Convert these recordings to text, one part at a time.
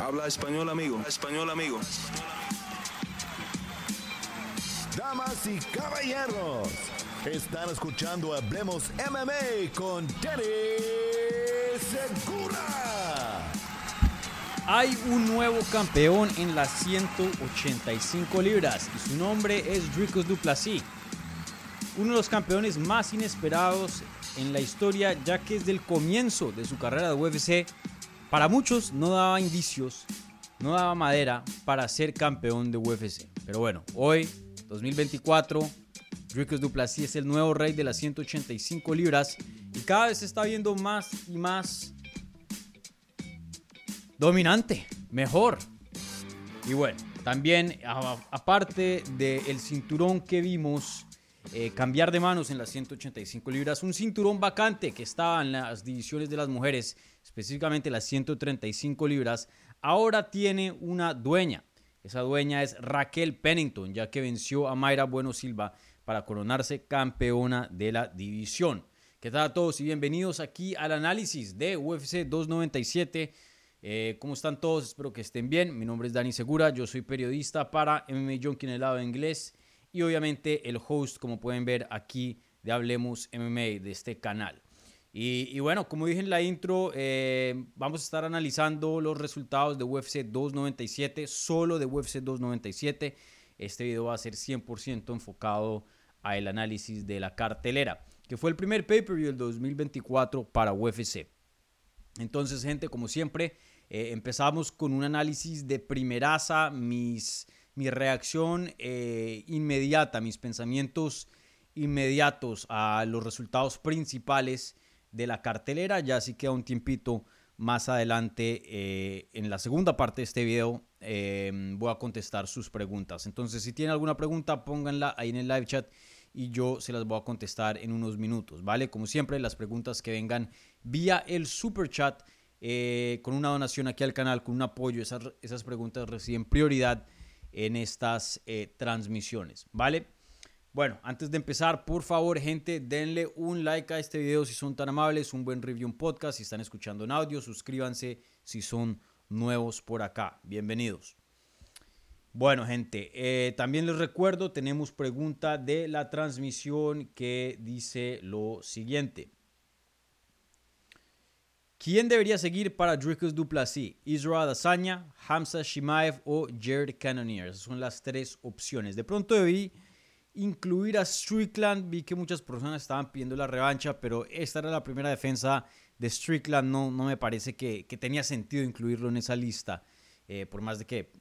Habla español, amigo. Español, amigo. Damas y caballeros, están escuchando Hablemos MMA con Danny Segura. Hay un nuevo campeón en las 185 libras y su nombre es Dricus Duplessis. Uno de los campeones más inesperados en la historia ya que desde el comienzo de su carrera de UFC para muchos no daba indicios, no daba madera para ser campeón de UFC. Pero bueno, hoy, 2024, Dricus Duplessis es el nuevo rey de las 185 libras y cada vez se está viendo más y más dominante, mejor. Y bueno, también aparte del cinturón que vimos eh, cambiar de manos en las 185 libras, un cinturón vacante que estaba en las divisiones de las mujeres, específicamente las 135 libras, ahora tiene una dueña. Esa dueña es Raquel Pennington, ya que venció a Mayra Bueno Silva para coronarse campeona de la división. ¿Qué tal a todos y bienvenidos aquí al análisis de UFC 297? Eh, ¿Cómo están todos? Espero que estén bien. Mi nombre es Dani Segura, yo soy periodista para MMA Junkie en el lado inglés y obviamente el host, como pueden ver aquí, de Hablemos MMA de este canal. Y, bueno, como dije en la intro, eh, vamos a estar analizando los resultados de UFC 297, solo de UFC 297. Este video va a ser 100% enfocado al análisis de la cartelera, que fue el primer pay-per-view del 2024 para UFC. Entonces, gente, como siempre, eh, empezamos con un análisis de primeraza, mis, mi reacción eh, inmediata, mis pensamientos inmediatos a los resultados principales de la cartelera. Ya así queda un tiempito más adelante eh, en la segunda parte de este video voy a contestar sus preguntas. Entonces, si tienen alguna pregunta, pónganla ahí en el live chat y yo se las voy a contestar en unos minutos, ¿vale? Como siempre, las preguntas que vengan vía el super chat eh, con una donación aquí al canal, con un apoyo, esas, esas preguntas reciben prioridad en estas eh, transmisiones, ¿vale? Bueno, antes de empezar, por favor, gente, denle un like a este video si son tan amables, un buen review, un podcast, si están escuchando en audio, suscríbanse si son nuevos por acá. Bienvenidos. Bueno, gente, eh, también les recuerdo, tenemos pregunta de la transmisión que dice lo siguiente. ¿Quién debería seguir para Dricus Duplessis? Israel Adesanya, Hamza Shimaev o Jared Cannonier. Esas son las tres opciones. De pronto debí incluir a Strickland. Vi que muchas personas estaban pidiendo la revancha, pero esta era la primera defensa de Strickland. No, no me parece que, tenía sentido incluirlo en esa lista. Eh, por más de que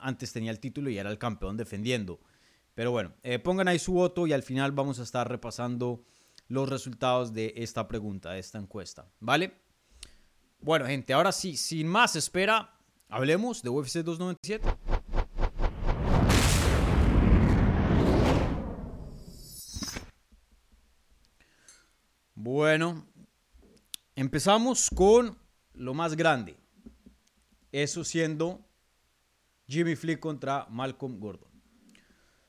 antes tenía el título y era el campeón defendiendo. Pero bueno, eh, pongan ahí su voto y al final vamos a estar repasando los resultados de esta pregunta, de esta encuesta. ¿Vale? Bueno, gente, ahora sí, sin más espera, hablemos de UFC 297. Bueno, empezamos con lo más grande. Eso siendo Jimmy Flick contra Malcolm Gordon.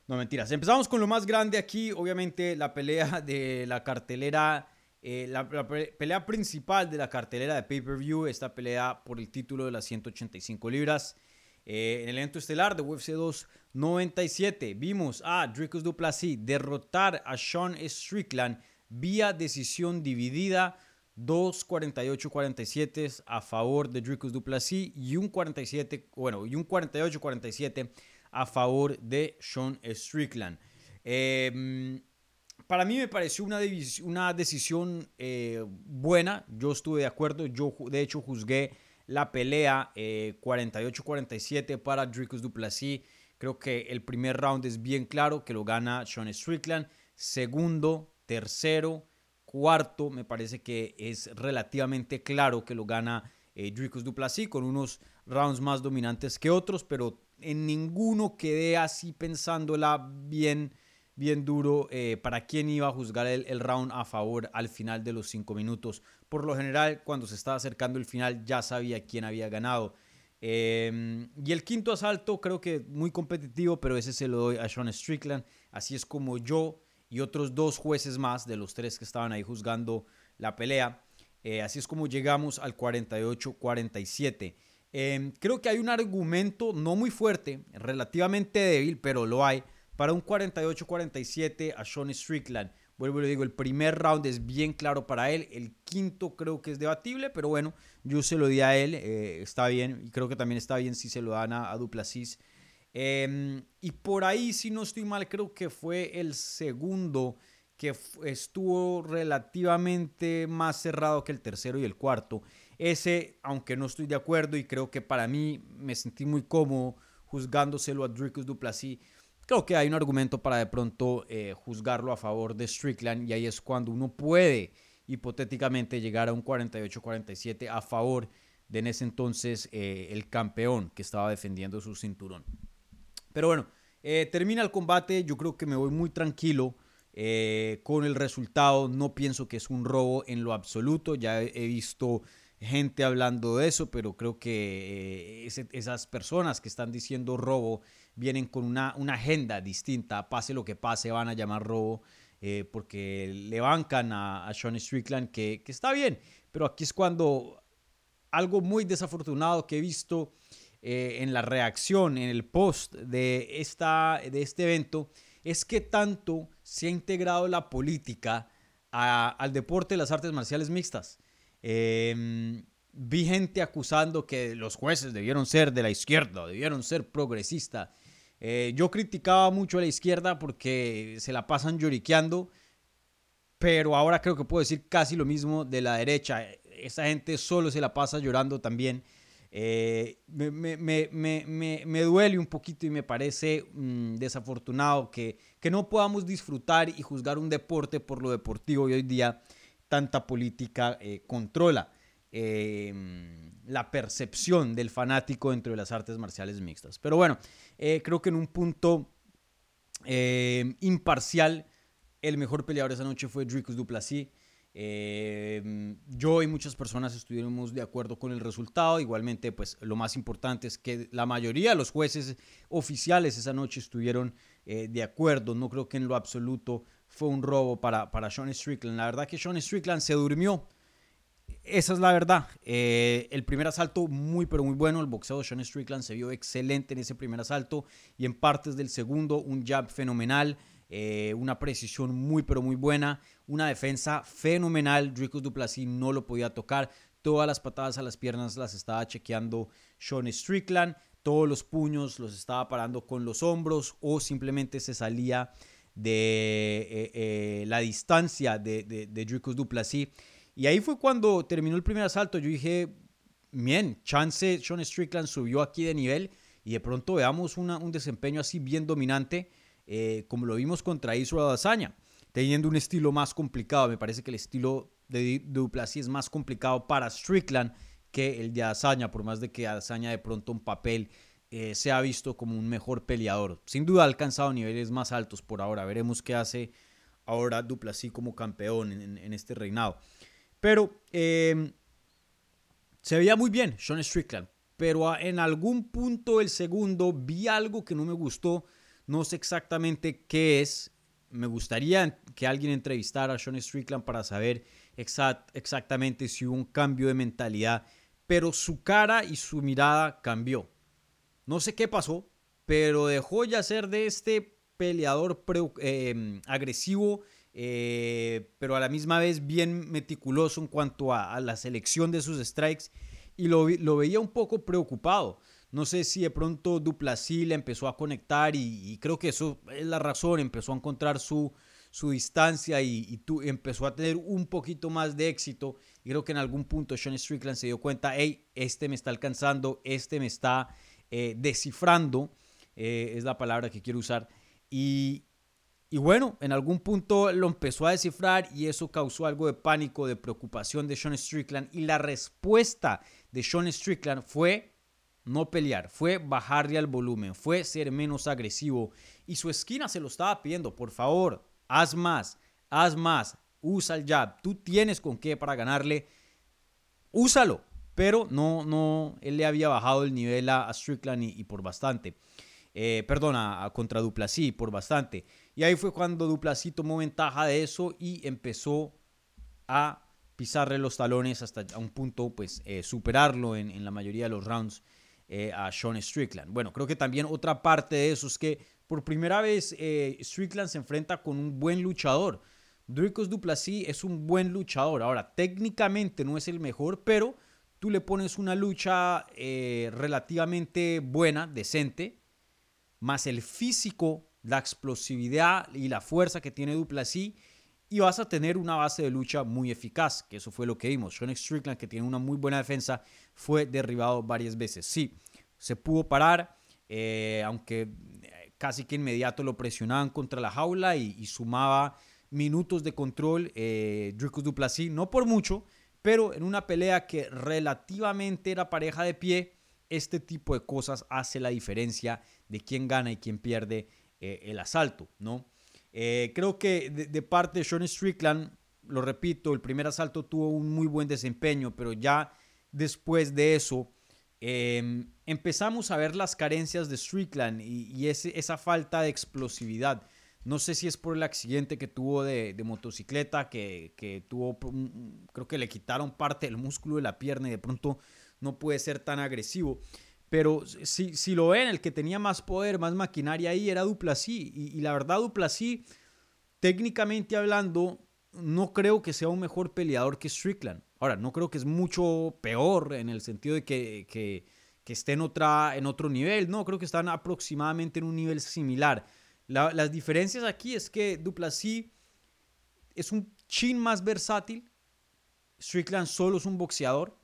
No mentiras. Empezamos con lo más grande aquí. Obviamente la pelea de la cartelera eh, la, pelea principal de la cartelera de pay-per-view, esta pelea por el título de las 185 libras. Eh, en el evento estelar de UFC 297 vimos a Dricus Duplessis derrotar a Sean Strickland vía decisión dividida. 2.48-47 a favor de Dricus Duplessis y un 47, bueno, y un 48-47 a favor de Sean Strickland. Eh, para mí me pareció una, una decisión eh, buena. Yo estuve de acuerdo. Yo, de hecho, juzgué la pelea 48-47 eh, para Dricus Duplessis. Creo que el primer round es bien claro que lo gana Sean Strickland. Segundo, tercero, cuarto, me parece que es relativamente claro que lo gana eh, Dricus Duplessis con unos rounds más dominantes que otros, pero en ninguno quedé así pensándola bien bien duro eh, para quién iba a juzgar el, round a favor al final de los cinco minutos. Por lo general, cuando se estaba acercando el final, ya sabía quién había ganado. Em, y el quinto asalto, creo que muy competitivo, pero ese se lo doy a Sean Strickland. Así es como yo y otros dos jueces más de los tres que estaban ahí juzgando la pelea. Eh, así es como llegamos al 48-47. Em, creo que hay un argumento no muy fuerte, relativamente débil, pero lo hay, para un 48-47 a Sean Strickland. Vuelvo y le digo, el primer round es bien claro para él, el quinto creo que es debatible, pero bueno, yo se lo di a él, eh, está bien, y creo que también está bien si se lo dan a, a. Em, y por ahí, si no estoy mal, creo que fue el segundo que estuvo relativamente más cerrado que el tercero y el cuarto. Ese, aunque no estoy de acuerdo y creo que para mí me sentí muy cómodo juzgándoselo a Dricus Duplessis, creo que hay un argumento para de pronto eh, juzgarlo a favor de Strickland y ahí es cuando uno puede hipotéticamente llegar a un 48-47 a favor de en ese entonces eh, el campeón que estaba defendiendo su cinturón. Pero bueno, eh, termina el combate, yo creo que me voy muy tranquilo. con el resultado no pienso que es un robo en lo absoluto. Ya he visto gente hablando de eso, pero creo que eh, esas personas que están diciendo robo vienen con una, agenda distinta. Pase lo que pase, van a llamar robo. Eh, porque le bancan a, a Sean Strickland, que, está bien, pero aquí es cuando algo muy desafortunado que he visto eh, en la reacción, en el post de, esta, de este evento, es que tanto se ha integrado la política al deporte de las artes marciales mixtas. Em, vi gente acusando que los jueces debieron ser de la izquierda, debieron ser progresistas. Eh, yo criticaba mucho a la izquierda porque se la pasan lloriqueando, pero ahora creo que puedo decir casi lo mismo de la derecha. Esa gente solo se la pasa llorando también. Eh, me, duele un poquito y me parece mm, desafortunado que, que no podamos disfrutar y juzgar un deporte por lo deportivo y hoy día tanta política eh, controla em, la percepción del fanático dentro de las artes marciales mixtas. Pero bueno, eh, creo que en un punto imparcial, el mejor peleador esa noche fue Dricus Duplessis. Em, yo y muchas personas estuvimos de acuerdo con el resultado. Igualmente, pues lo más importante es que la mayoría de los jueces oficiales esa noche estuvieron eh, de acuerdo. No creo que en lo absoluto fue un robo para, para Sean Strickland. La verdad que Sean Strickland se durmió. Esa es la verdad. Eh, el primer asalto muy pero muy bueno. El boxeo de Sean Strickland se vio excelente en ese primer asalto y en partes del segundo un jab fenomenal. Eh, una precisión muy pero muy buena, una defensa fenomenal. Dricus Duplessis no lo podía tocar. Todas las patadas a las piernas las estaba chequeando Sean Strickland. Todos los puños los estaba parando con los hombros o simplemente se salía de eh, eh, la distancia de, de, de Duplessis. Y ahí fue cuando terminó el primer asalto. Yo dije, bien, chance Sean Strickland subió aquí de nivel y de pronto veamos un desempeño así bien dominante, eh, como lo vimos contra Israel Azaña, teniendo un estilo más complicado. Me parece que el estilo de Duplessis es más complicado para Strickland que el de Azaña, por más de que Azaña de pronto un papel eh, se ha visto como un mejor peleador. Sin duda ha alcanzado niveles más altos por ahora. Veremos qué hace ahora Duplessis como campeón en, este reinado. Pero em, se veía muy bien Sean Strickland. Pero en algún punto del segundo vi algo que no me gustó. No sé exactamente qué es. Me gustaría que alguien entrevistara a Sean Strickland para saber exactamente si hubo un cambio de mentalidad. Pero su cara y su mirada cambió no sé qué pasó, pero dejó ya ser de este peleador em, agresivo, eh, pero a la misma vez bien meticuloso en cuanto a, la selección de sus strikes y lo, veía un poco preocupado. No sé si de pronto Duplessis le empezó a conectar y, creo que eso es la razón, empezó a encontrar su, su distancia y, empezó a tener un poquito más de éxito. Y creo que en algún punto Sean Strickland se dio cuenta, hey, este me está alcanzando, este me está eh, descifrando, eh, es la palabra que quiero usar. Y, y bueno, en algún punto lo empezó a descifrar y eso causó algo de pánico, de preocupación de Sean Strickland. Y la respuesta de Sean Strickland fue no pelear, fue bajarle al volumen, fue ser menos agresivo. Y su esquina se lo estaba pidiendo, por favor, haz más, haz más, usa el jab. Tú tienes con qué para ganarle, úsalo pero no, no, él le había bajado el nivel a, Strickland y, por bastante. Eh, perdona, a, contra Duplasí por bastante. Y ahí fue cuando Duplasí tomó ventaja de eso y empezó a pisarle los talones hasta a un punto, pues, eh, superarlo en, la mayoría de los rounds eh, a Sean Strickland. Bueno, creo que también otra parte de eso es que por primera vez eh, Strickland se enfrenta con un buen luchador. Dricos Duplessis es un buen luchador. Ahora, técnicamente no es el mejor, pero tú le pones una lucha eh, relativamente buena, decente, más el físico, la explosividad y la fuerza que tiene Duplessis y vas a tener una base de lucha muy eficaz, que eso fue lo que vimos. Sean Strickland, que tiene una muy buena defensa, fue derribado varias veces. Sí, se pudo parar, eh, aunque eh, casi que inmediato lo presionaban contra la jaula y, sumaba minutos de control eh, Dricus Duplessis, no por mucho, pero en una pelea que relativamente era pareja de pie, este tipo de cosas hace la diferencia de quién gana y quién pierde eh, el asalto, ¿no? Eh, creo que de, parte de Sean Strickland, lo repito, el primer asalto tuvo un muy buen desempeño, pero ya después de eso em, empezamos a ver las carencias de Strickland y, esa falta de explosividad. No sé si es por el accidente que tuvo de, motocicleta, que, que, tuvo, creo que le quitaron parte del músculo de la pierna y de pronto no puede ser tan agresivo. Pero si, si lo ven, el que tenía más poder, más maquinaria ahí era Duplasí. Y, y la verdad, Duplasí, técnicamente hablando, no creo que sea un mejor peleador que Strickland. Ahora, no creo que es mucho peor en el sentido de que, que, que esté en, otra, en otro nivel. No, creo que están aproximadamente en un nivel similar. las diferencias aquí es que Duplasí es un chin más versátil. Strickland solo es un boxeador.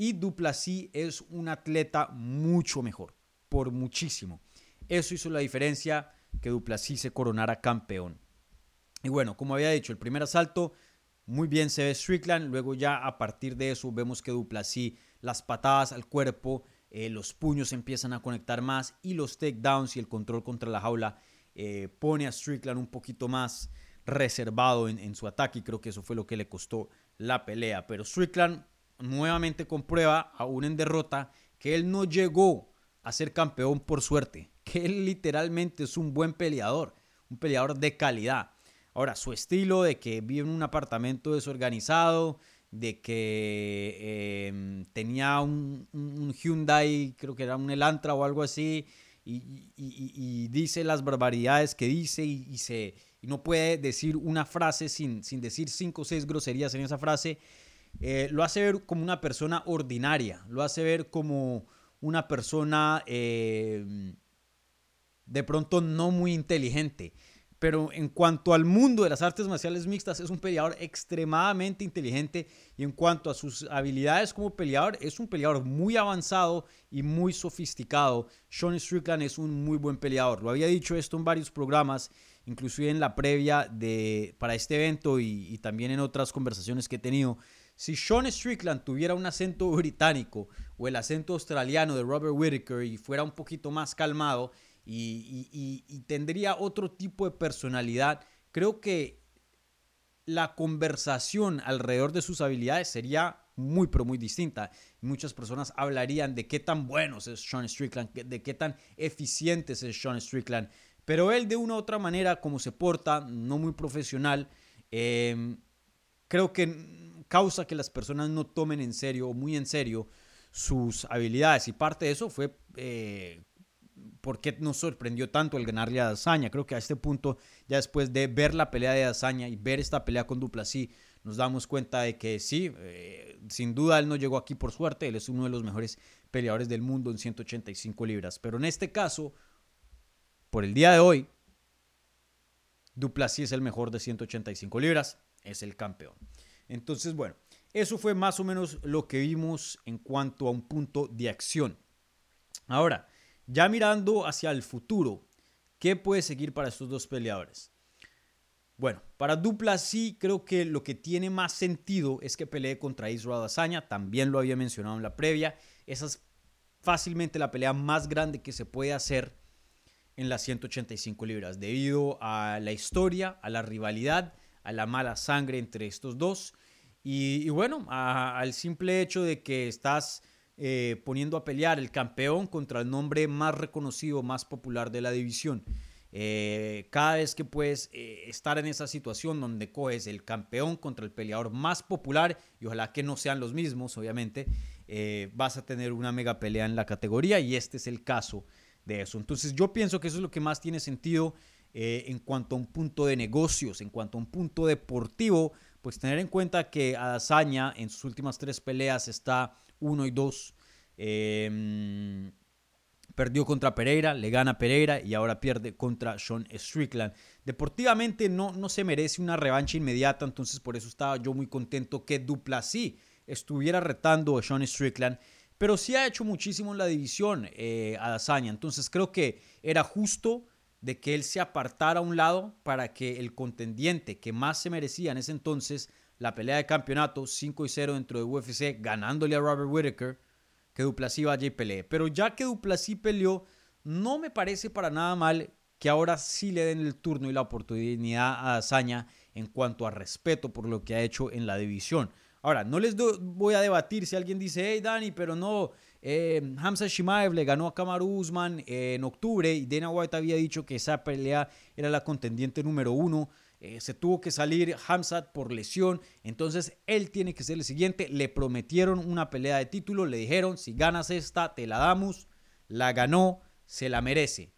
Y Duplessis es un atleta mucho mejor, por muchísimo. Eso hizo la diferencia que Duplessis se coronara campeón. Y bueno, como había dicho, el primer asalto muy bien se ve Strickland, luego ya a partir de eso vemos que Duplessis las patadas al cuerpo, eh, los puños empiezan a conectar más y los takedowns y el control contra la jaula eh, pone a Strickland un poquito más reservado en, en, su ataque y creo que eso fue lo que le costó la pelea. Pero Strickland nuevamente comprueba, aún en derrota, que él no llegó a ser campeón por suerte, que él literalmente es un buen peleador, un peleador de calidad. Ahora, su estilo de que vive en un apartamento desorganizado, de que em, tenía un, Hyundai, creo que era un Elantra o algo así, y, dice las barbaridades que dice y, se, no puede decir una frase sin, sin decir cinco o seis groserías en esa frase eh, lo hace ver como una persona ordinaria, lo hace ver como una persona eh, de pronto no muy inteligente. Pero en cuanto al mundo de las artes marciales mixtas, es un peleador extremadamente inteligente y en cuanto a sus habilidades como peleador, es un peleador muy avanzado y muy sofisticado. Sean Strickland es un muy buen peleador. Lo había dicho esto en varios programas, inclusive en la previa de, para este evento y, y también en otras conversaciones que he tenido. Si Sean Strickland tuviera un acento británico o el acento australiano de Robert Whittaker y fuera un poquito más calmado y, tendría otro tipo de personalidad, creo que la conversación alrededor de sus habilidades sería muy, pero muy distinta. Muchas personas hablarían de qué tan buenos es Sean Strickland, de qué tan eficientes es Sean Strickland. Pero él de una u otra manera, como se porta, no muy profesional, eh, creo que causa que las personas no tomen en serio o muy en serio sus habilidades. Y parte de eso fue eh, por qué nos sorprendió tanto el ganarle a Dazaña. Creo que a este punto, ya después de ver la pelea de Dazaña y ver esta pelea con Duplasí, nos damos cuenta de que sí, eh, sin duda él no llegó aquí por suerte, él es uno de los mejores peleadores del mundo en 185 libras. Pero en este caso, por el día de hoy, Duplasí es el mejor de 185 libras, es el campeón. Entonces, bueno, eso fue más o menos lo que vimos en cuanto a un punto de acción. Ahora, ya mirando hacia el futuro, ¿qué puede seguir para estos dos peleadores? Bueno, para Dupla sí creo que lo que tiene más sentido es que pelee contra Israel Azaña, también lo había mencionado en la previa, esa es fácilmente la pelea más grande que se puede hacer en las 185 libras, debido a la historia, a la rivalidad a la mala sangre entre estos dos. Y, bueno, al simple hecho de que estás eh, poniendo a pelear el campeón contra el nombre más reconocido, más popular de la división. Eh, cada vez que puedes eh, estar en esa situación donde coges el campeón contra el peleador más popular, y ojalá que no sean los mismos, obviamente, vas a tener una mega pelea en la categoría y este es el caso de eso. Entonces yo pienso que eso es lo que más tiene sentido en cuanto a un punto de negocios, en cuanto a un punto deportivo, pues tener en cuenta que Adazaña en sus últimas tres peleas está 1 y 2. Perdió contra Pereira, le gana Pereira y ahora pierde contra Sean Strickland. Deportivamente no, no se merece una revancha inmediata, entonces por eso estaba yo muy contento que Duplessis estuviera retando a Sean Strickland. Pero sí ha hecho muchísimo en la división eh, entonces creo que era justo de que él se apartara a un lado para que el contendiente que más se merecía en ese entonces la pelea de campeonato 5 y 0 dentro de UFC, ganándole a Robert Whittaker, que Duplessis vaya y pelee. Pero ya que Duplessis peleó, no me parece para nada mal que ahora sí le den el turno y la oportunidad a Azaña en cuanto a respeto por lo que ha hecho en la división. Ahora, no les voy a debatir si alguien dice, hey Dani, pero no, eh, Hamza Shimaev le ganó a Kamaru Usman en octubre y Dana White había dicho que esa pelea era la contendiente número uno. Eh, se tuvo que salir Hamzat por lesión, entonces él tiene que ser el siguiente. Le prometieron una pelea de título, le dijeron, si ganas esta, te la damos. La ganó, se la merece.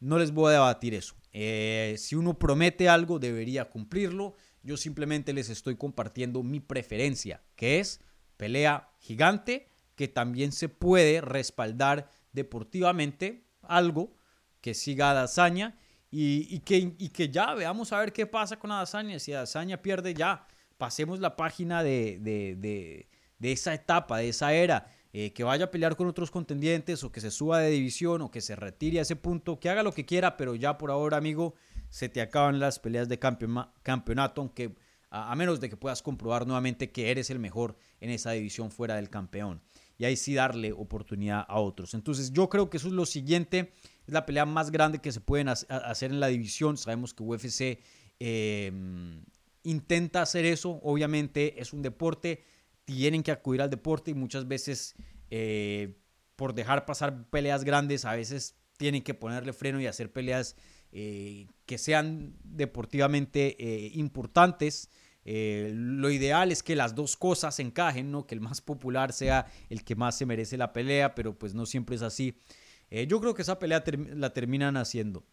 No les voy a debatir eso. Eh, si uno promete algo, debería cumplirlo. Yo simplemente les estoy compartiendo mi preferencia, que es pelea gigante, que también se puede respaldar deportivamente, algo que siga a hazaña y, que, que ya veamos a ver qué pasa con Adazaña. Si Adazaña pierde, ya pasemos la página de, de, esa etapa, de esa era. Eh, que vaya a pelear con otros contendientes o que se suba de división o que se retire a ese punto, que haga lo que quiera, pero ya por ahora, amigo, se te acaban las peleas de campeonato, aunque a, menos de que puedas comprobar nuevamente que eres el mejor en esa división fuera del campeón. Y ahí sí darle oportunidad a otros. Entonces yo creo que eso es lo siguiente es la pelea más grande que se pueden hacer en la división. Sabemos que UFC em, intenta hacer eso. Obviamente es un deporte. Tienen que acudir al deporte y muchas veces eh, por dejar pasar peleas grandes, a veces tienen que ponerle freno y hacer peleas eh, que sean deportivamente eh, lo ideal es que las dos cosas encajen, ¿no? Que el más popular sea el que más se merece la pelea, pero pues no siempre es así. Eh, yo creo que esa pelea la terminan haciendo.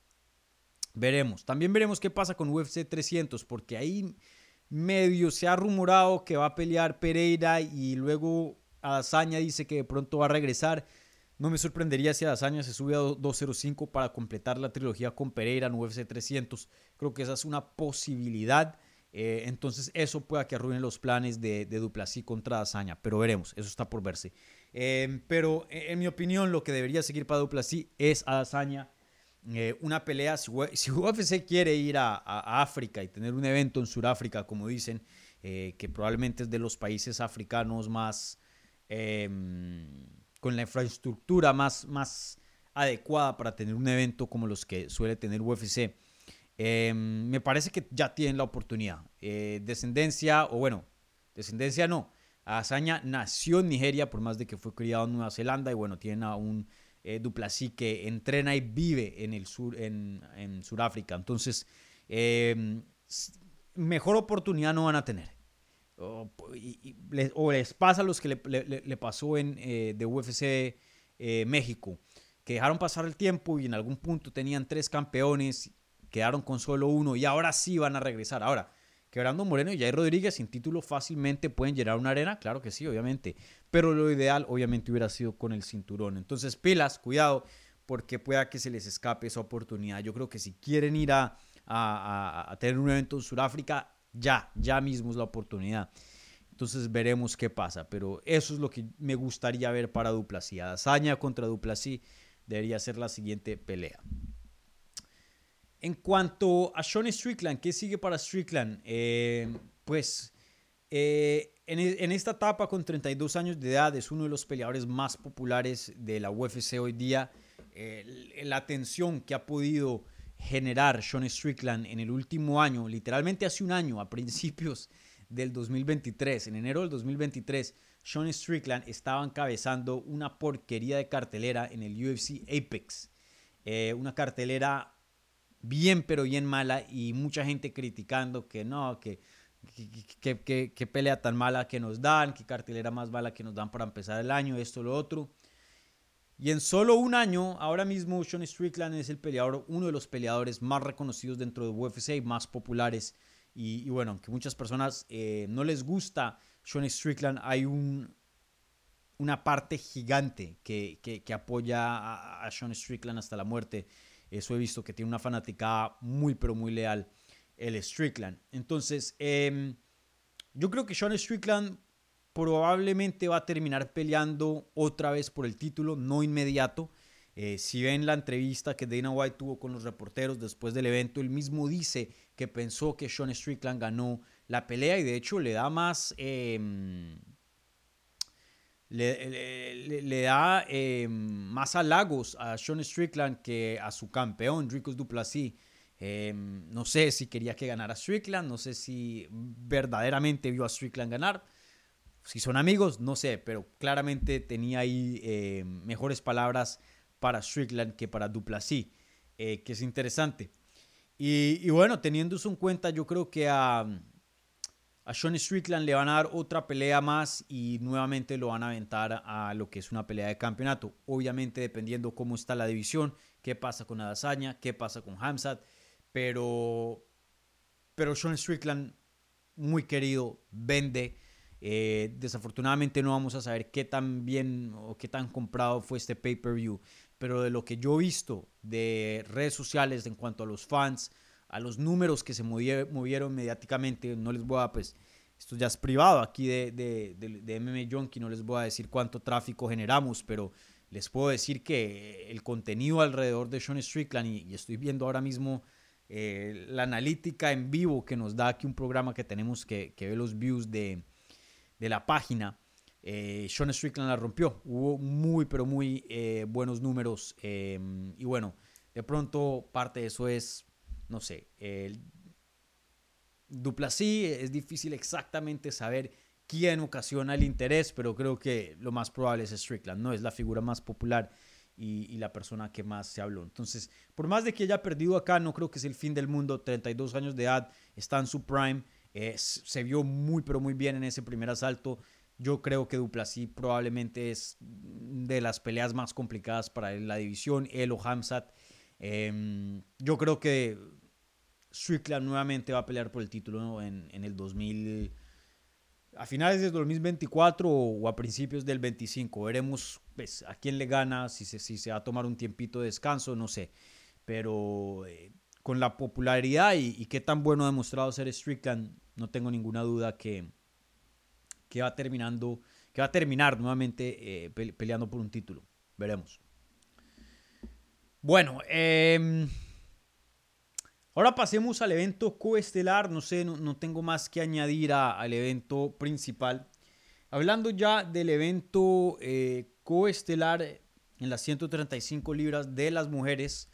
Veremos. También veremos qué pasa con UFC 300, porque ahí medio se ha rumorado que va a pelear Pereira y luego Adazaña dice que de pronto va a regresar. No me sorprendería si Adazaña se sube a 205 para completar la trilogía con Pereira en UFC 300. Creo que esa es una posibilidad. Eh, entonces eso pueda que arruinen los planes de, de Duplasí contra Adazaña. Pero veremos, eso está por verse. Em, pero e, en mi opinión, lo que debería seguir para Duplessis es Adazaña. Eh, una pelea, si, UFC quiere ir a, África y tener un evento en Sudáfrica, como dicen, eh, que probablemente es de los países africanos más em, con la infraestructura más, más adecuada para tener un evento como los que suele tener UFC. Em, me parece que ya tienen la oportunidad. Eh, descendencia, o bueno, descendencia no, Azaña nació en Nigeria, por más de que fue criado en Nueva Zelanda, y bueno, tiene a un eh, que entrena y vive en el sur, en, en Sudáfrica. Entonces, em, mejor oportunidad no van a tener. O, les, pasa a los que le, pasó en eh, de UFC eh, México, que dejaron pasar el tiempo y en algún punto tenían tres campeones, quedaron con solo uno y ahora sí van a regresar. Ahora, que Brando Moreno y Jair Rodríguez sin título fácilmente pueden llenar una arena, claro que sí, obviamente. Pero lo ideal, obviamente, hubiera sido con el cinturón. Entonces, pilas, cuidado, porque pueda que se les escape esa oportunidad. Yo creo que si quieren ir a, a, tener un evento en Sudáfrica, ya, ya mismo es la oportunidad. Entonces veremos qué pasa. Pero eso es lo que me gustaría ver para Duplasí. Hazaña contra Duplasí debería ser la siguiente pelea. En cuanto a Sean Strickland, ¿qué sigue para Strickland? Eh, pues eh, en, esta etapa con 32 años de edad es uno de los peleadores más populares de la UFC hoy día. Eh, la atención que ha podido generar Sean Strickland en el último año, literalmente hace un año, a principios del 2023, en enero del 2023, Sean Strickland estaba encabezando una porquería de cartelera en el UFC Apex. una cartelera bien, pero bien mala y mucha gente criticando que no, que, que, pelea tan mala que nos dan, que cartelera más mala que nos dan para empezar el año, esto, lo otro. Y en solo un año, ahora mismo Sean Strickland es el peleador, uno de los peleadores más reconocidos dentro de UFC más populares. Y, bueno, aunque muchas personas eh, no les gusta Sean Strickland, hay un, una parte gigante que, que, apoya a, a, Sean Strickland hasta la muerte. Eso he visto que tiene una fanaticada muy, pero muy leal, el Strickland. Entonces, em, yo creo que Sean Strickland probablemente va a terminar peleando otra vez por el título, no inmediato. Eh, si ven la entrevista que Dana White tuvo con los reporteros después del evento, él mismo dice que pensó que Sean Strickland ganó la pelea y de hecho le da más... Em, le, da em, más halagos a Sean Strickland que a su campeón, Dricus Duplessis. Em, no sé si quería que ganara Strickland, no sé si verdaderamente vio a Strickland ganar. Si son amigos, no sé, pero claramente tenía ahí em, mejores palabras para Strickland que para Duplessis, eh, que es interesante. Y, y, bueno, teniendo eso en cuenta, yo creo que a, a Sean Strickland le van a dar otra pelea más y nuevamente lo van a aventar a lo que es una pelea de campeonato. Obviamente dependiendo cómo está la división, qué pasa con Adazaña, qué pasa con Hamzat, pero, pero Sean Strickland, muy querido, vende. Eh, desafortunadamente no vamos a saber qué tan bien o qué tan comprado fue este pay-per-view, pero de lo que yo he visto de redes sociales en cuanto a los fans, a los números que se movieron mediáticamente. No les voy a, pues, esto ya es privado aquí de, de, de, MMA Junkie, no les voy a decir cuánto tráfico generamos, pero les puedo decir que el contenido alrededor de Sean Strickland, y, estoy viendo ahora mismo eh, la analítica en vivo que nos da aquí un programa que tenemos que, que ve los views de, la página. Eh, Sean Strickland la rompió. Hubo muy, pero muy eh, buenos números. y bueno, de pronto parte de eso es no sé, el Duplasí es difícil exactamente saber quién ocasiona el interés, pero creo que lo más probable es Strickland, ¿no? Es la figura más popular y, la persona que más se habló. Entonces, por más de que haya perdido acá, no creo que es el fin del mundo. 32 años de edad, está en su prime, se vio muy, pero muy bien en ese primer asalto. Yo creo que Duplasí probablemente es de las peleas más complicadas para la división, él o Hamzat. Em, yo creo que Strickland nuevamente va a pelear por el título en, el 2000, a finales del 2024 o a principios del 25. Veremos pues, a quién le gana, si se, si se va a tomar un tiempito de descanso, no sé. Pero eh, con la popularidad y, qué tan bueno ha demostrado ser Strickland, no tengo ninguna duda que, que va terminando, que va a terminar nuevamente eh, peleando por un título. Veremos. Bueno, eh, Ahora pasemos al evento coestelar. No sé, no, tengo más que añadir al evento principal. Hablando ya del evento eh, coestelar en las 135 libras de las mujeres,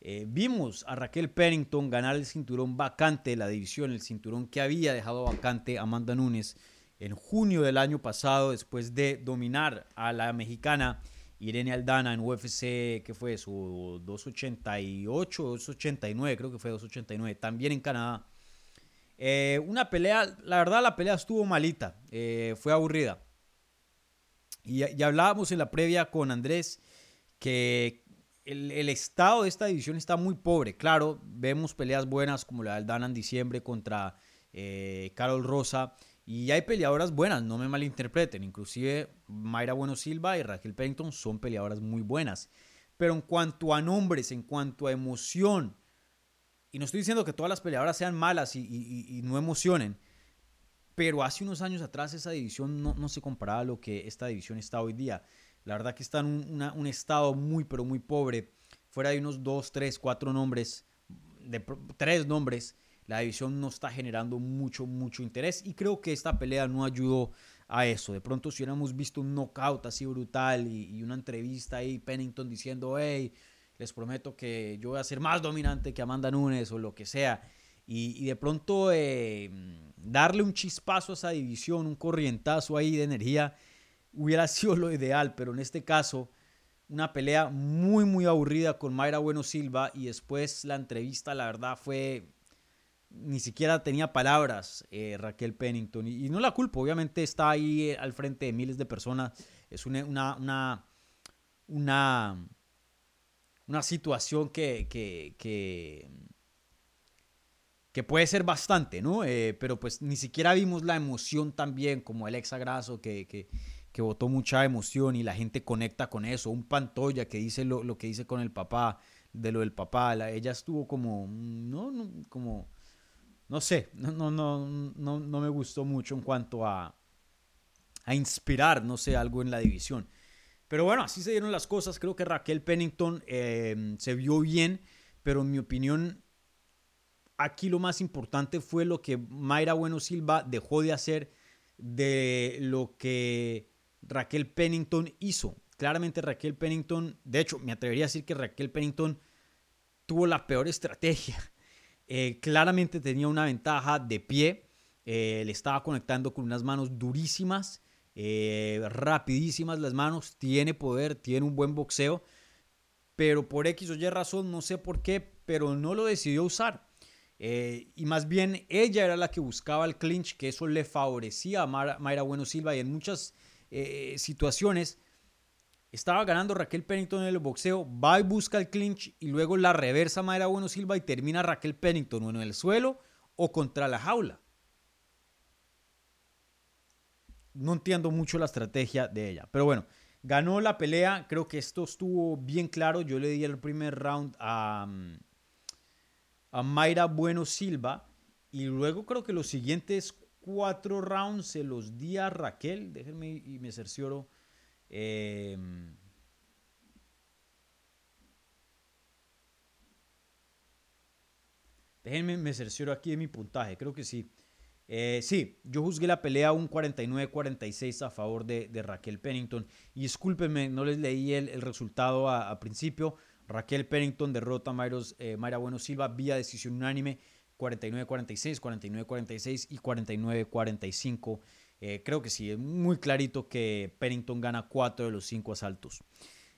eh, vimos a Raquel Pennington ganar el cinturón vacante de la división, el cinturón que había dejado vacante Amanda Nunes en junio del año pasado después de dominar a la mexicana Irene Aldana en UFC, que fue su 288, 289, creo que fue 289, también en Canadá. Eh, una pelea, la verdad la pelea estuvo malita, eh, fue aburrida. Y, hablábamos en la previa con Andrés que el, el, estado de esta división está muy pobre. Claro, vemos peleas buenas como la de Aldana en diciembre contra eh, Carol Rosa y hay peleadoras buenas, no me malinterpreten. Inclusive Mayra Bueno Silva y Raquel Pennington son peleadoras muy buenas. Pero en cuanto a nombres, en cuanto a emoción, y no estoy diciendo que todas las peleadoras sean malas y, no emocionen, pero hace unos años atrás esa división no, se comparaba a lo que esta división está hoy día. La verdad que está en un, estado muy, pero muy pobre. Fuera de unos dos, tres, cuatro nombres, de tres nombres la división no está generando mucho, mucho interés y creo que esta pelea no ayudó a eso. De pronto si hubiéramos visto un knockout así brutal y, una entrevista ahí, Pennington diciendo, hey, les prometo que yo voy a ser más dominante que Amanda Nunes o lo que sea. Y, de pronto eh, darle un chispazo a esa división, un corrientazo ahí de energía, hubiera sido lo ideal, pero en este caso una pelea muy, muy aburrida con Mayra Bueno Silva y después la entrevista, la verdad, fue... Ni siquiera tenía palabras eh, Raquel Pennington y, no la culpo, obviamente está ahí al frente de miles de personas, es una, una, una, una, situación que, que, que, puede ser bastante, ¿no? Eh, pero pues ni siquiera vimos la emoción también como el exagraso que, que, que votó mucha emoción y la gente conecta con eso. Un Pantoya que dice lo, que dice con el papá, de lo del papá. ella estuvo como, como, no sé, no, no, no, no, me gustó mucho en cuanto a, a inspirar, no sé, algo en la división. Pero bueno, así se dieron las cosas. Creo que Raquel Pennington eh, se vio bien, pero en mi opinión, aquí lo más importante fue lo que Mayra Bueno Silva dejó de hacer de lo que Raquel Pennington hizo. Claramente Raquel Pennington, de hecho me atrevería a decir que Raquel Pennington tuvo la peor estrategia. Eh, claramente tenía una ventaja de pie, eh, le estaba conectando con unas manos durísimas, eh, rapidísimas las manos, tiene poder, tiene un buen boxeo, pero por X o Y razón, no sé por qué, pero no lo decidió usar. y más bien ella era la que buscaba el clinch, que eso le favorecía a Mayra Bueno Silva y en muchas situaciones. Estaba ganando Raquel Pennington en el boxeo, va y busca el clinch y luego la reversa Mayra Bueno Silva y termina Raquel Pennington o en el suelo o contra la jaula. No entiendo mucho la estrategia de ella, pero bueno, ganó la pelea, creo que esto estuvo bien claro, yo le di el primer round a, a Mayra Bueno Silva y luego creo que los siguientes cuatro rounds se los di a Raquel. Déjenme y me cercioro. Eh, déjenme, me cercioro aquí de mi puntaje. Creo que sí. Eh, sí, yo juzgué la pelea un 49-46 a favor de, Raquel Pennington. Y discúlpenme, no les leí el, resultado a, principio. Raquel Pennington derrota a eh, Mayra Bueno Silva vía decisión unánime 49-46, 49-46 y 49-45. Eh, creo que sí, es muy clarito que Pennington gana 4 de los 5 asaltos.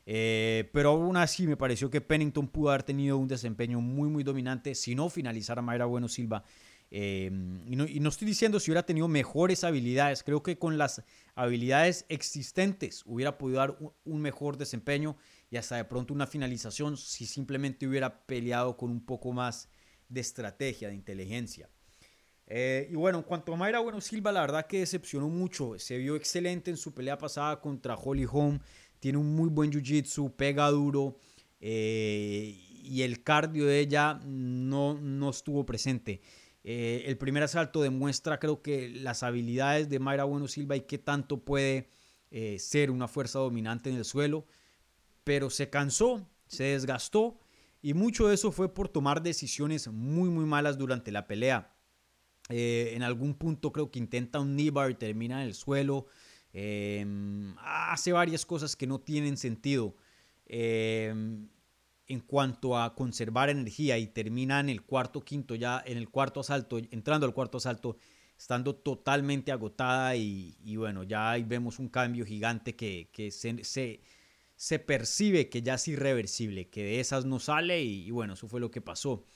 Eh, pero aún así me pareció que Pennington pudo haber tenido un desempeño muy muy dominante si no finalizara Mayra Bueno Silva. Eh, y, no, estoy diciendo si hubiera tenido mejores habilidades, creo que con las habilidades existentes hubiera podido dar un mejor desempeño y hasta de pronto una finalización si simplemente hubiera peleado con un poco más de estrategia, de inteligencia. Eh, y bueno, en cuanto a Mayra Bueno Silva, la verdad que decepcionó mucho. Se vio excelente en su pelea pasada contra Holly Holm. Tiene un muy buen jiu-jitsu, pega duro. Eh, y el cardio de ella no, no estuvo presente. Eh, el primer asalto demuestra, creo que, las habilidades de Mayra Bueno Silva y qué tanto puede ser una fuerza dominante en el suelo. Pero se cansó, se desgastó y mucho de eso fue por tomar decisiones muy, muy malas durante la pelea. Eh, en algún punto creo que intenta un knee y termina en el suelo. Em, hace varias cosas que no tienen sentido em, en cuanto a conservar energía y termina en el cuarto, quinto, ya en el cuarto asalto, entrando al cuarto asalto, estando totalmente agotada y, bueno, ya ahí vemos un cambio gigante que, se percibe que ya es irreversible, que de esas no sale y, bueno, eso fue lo que pasó.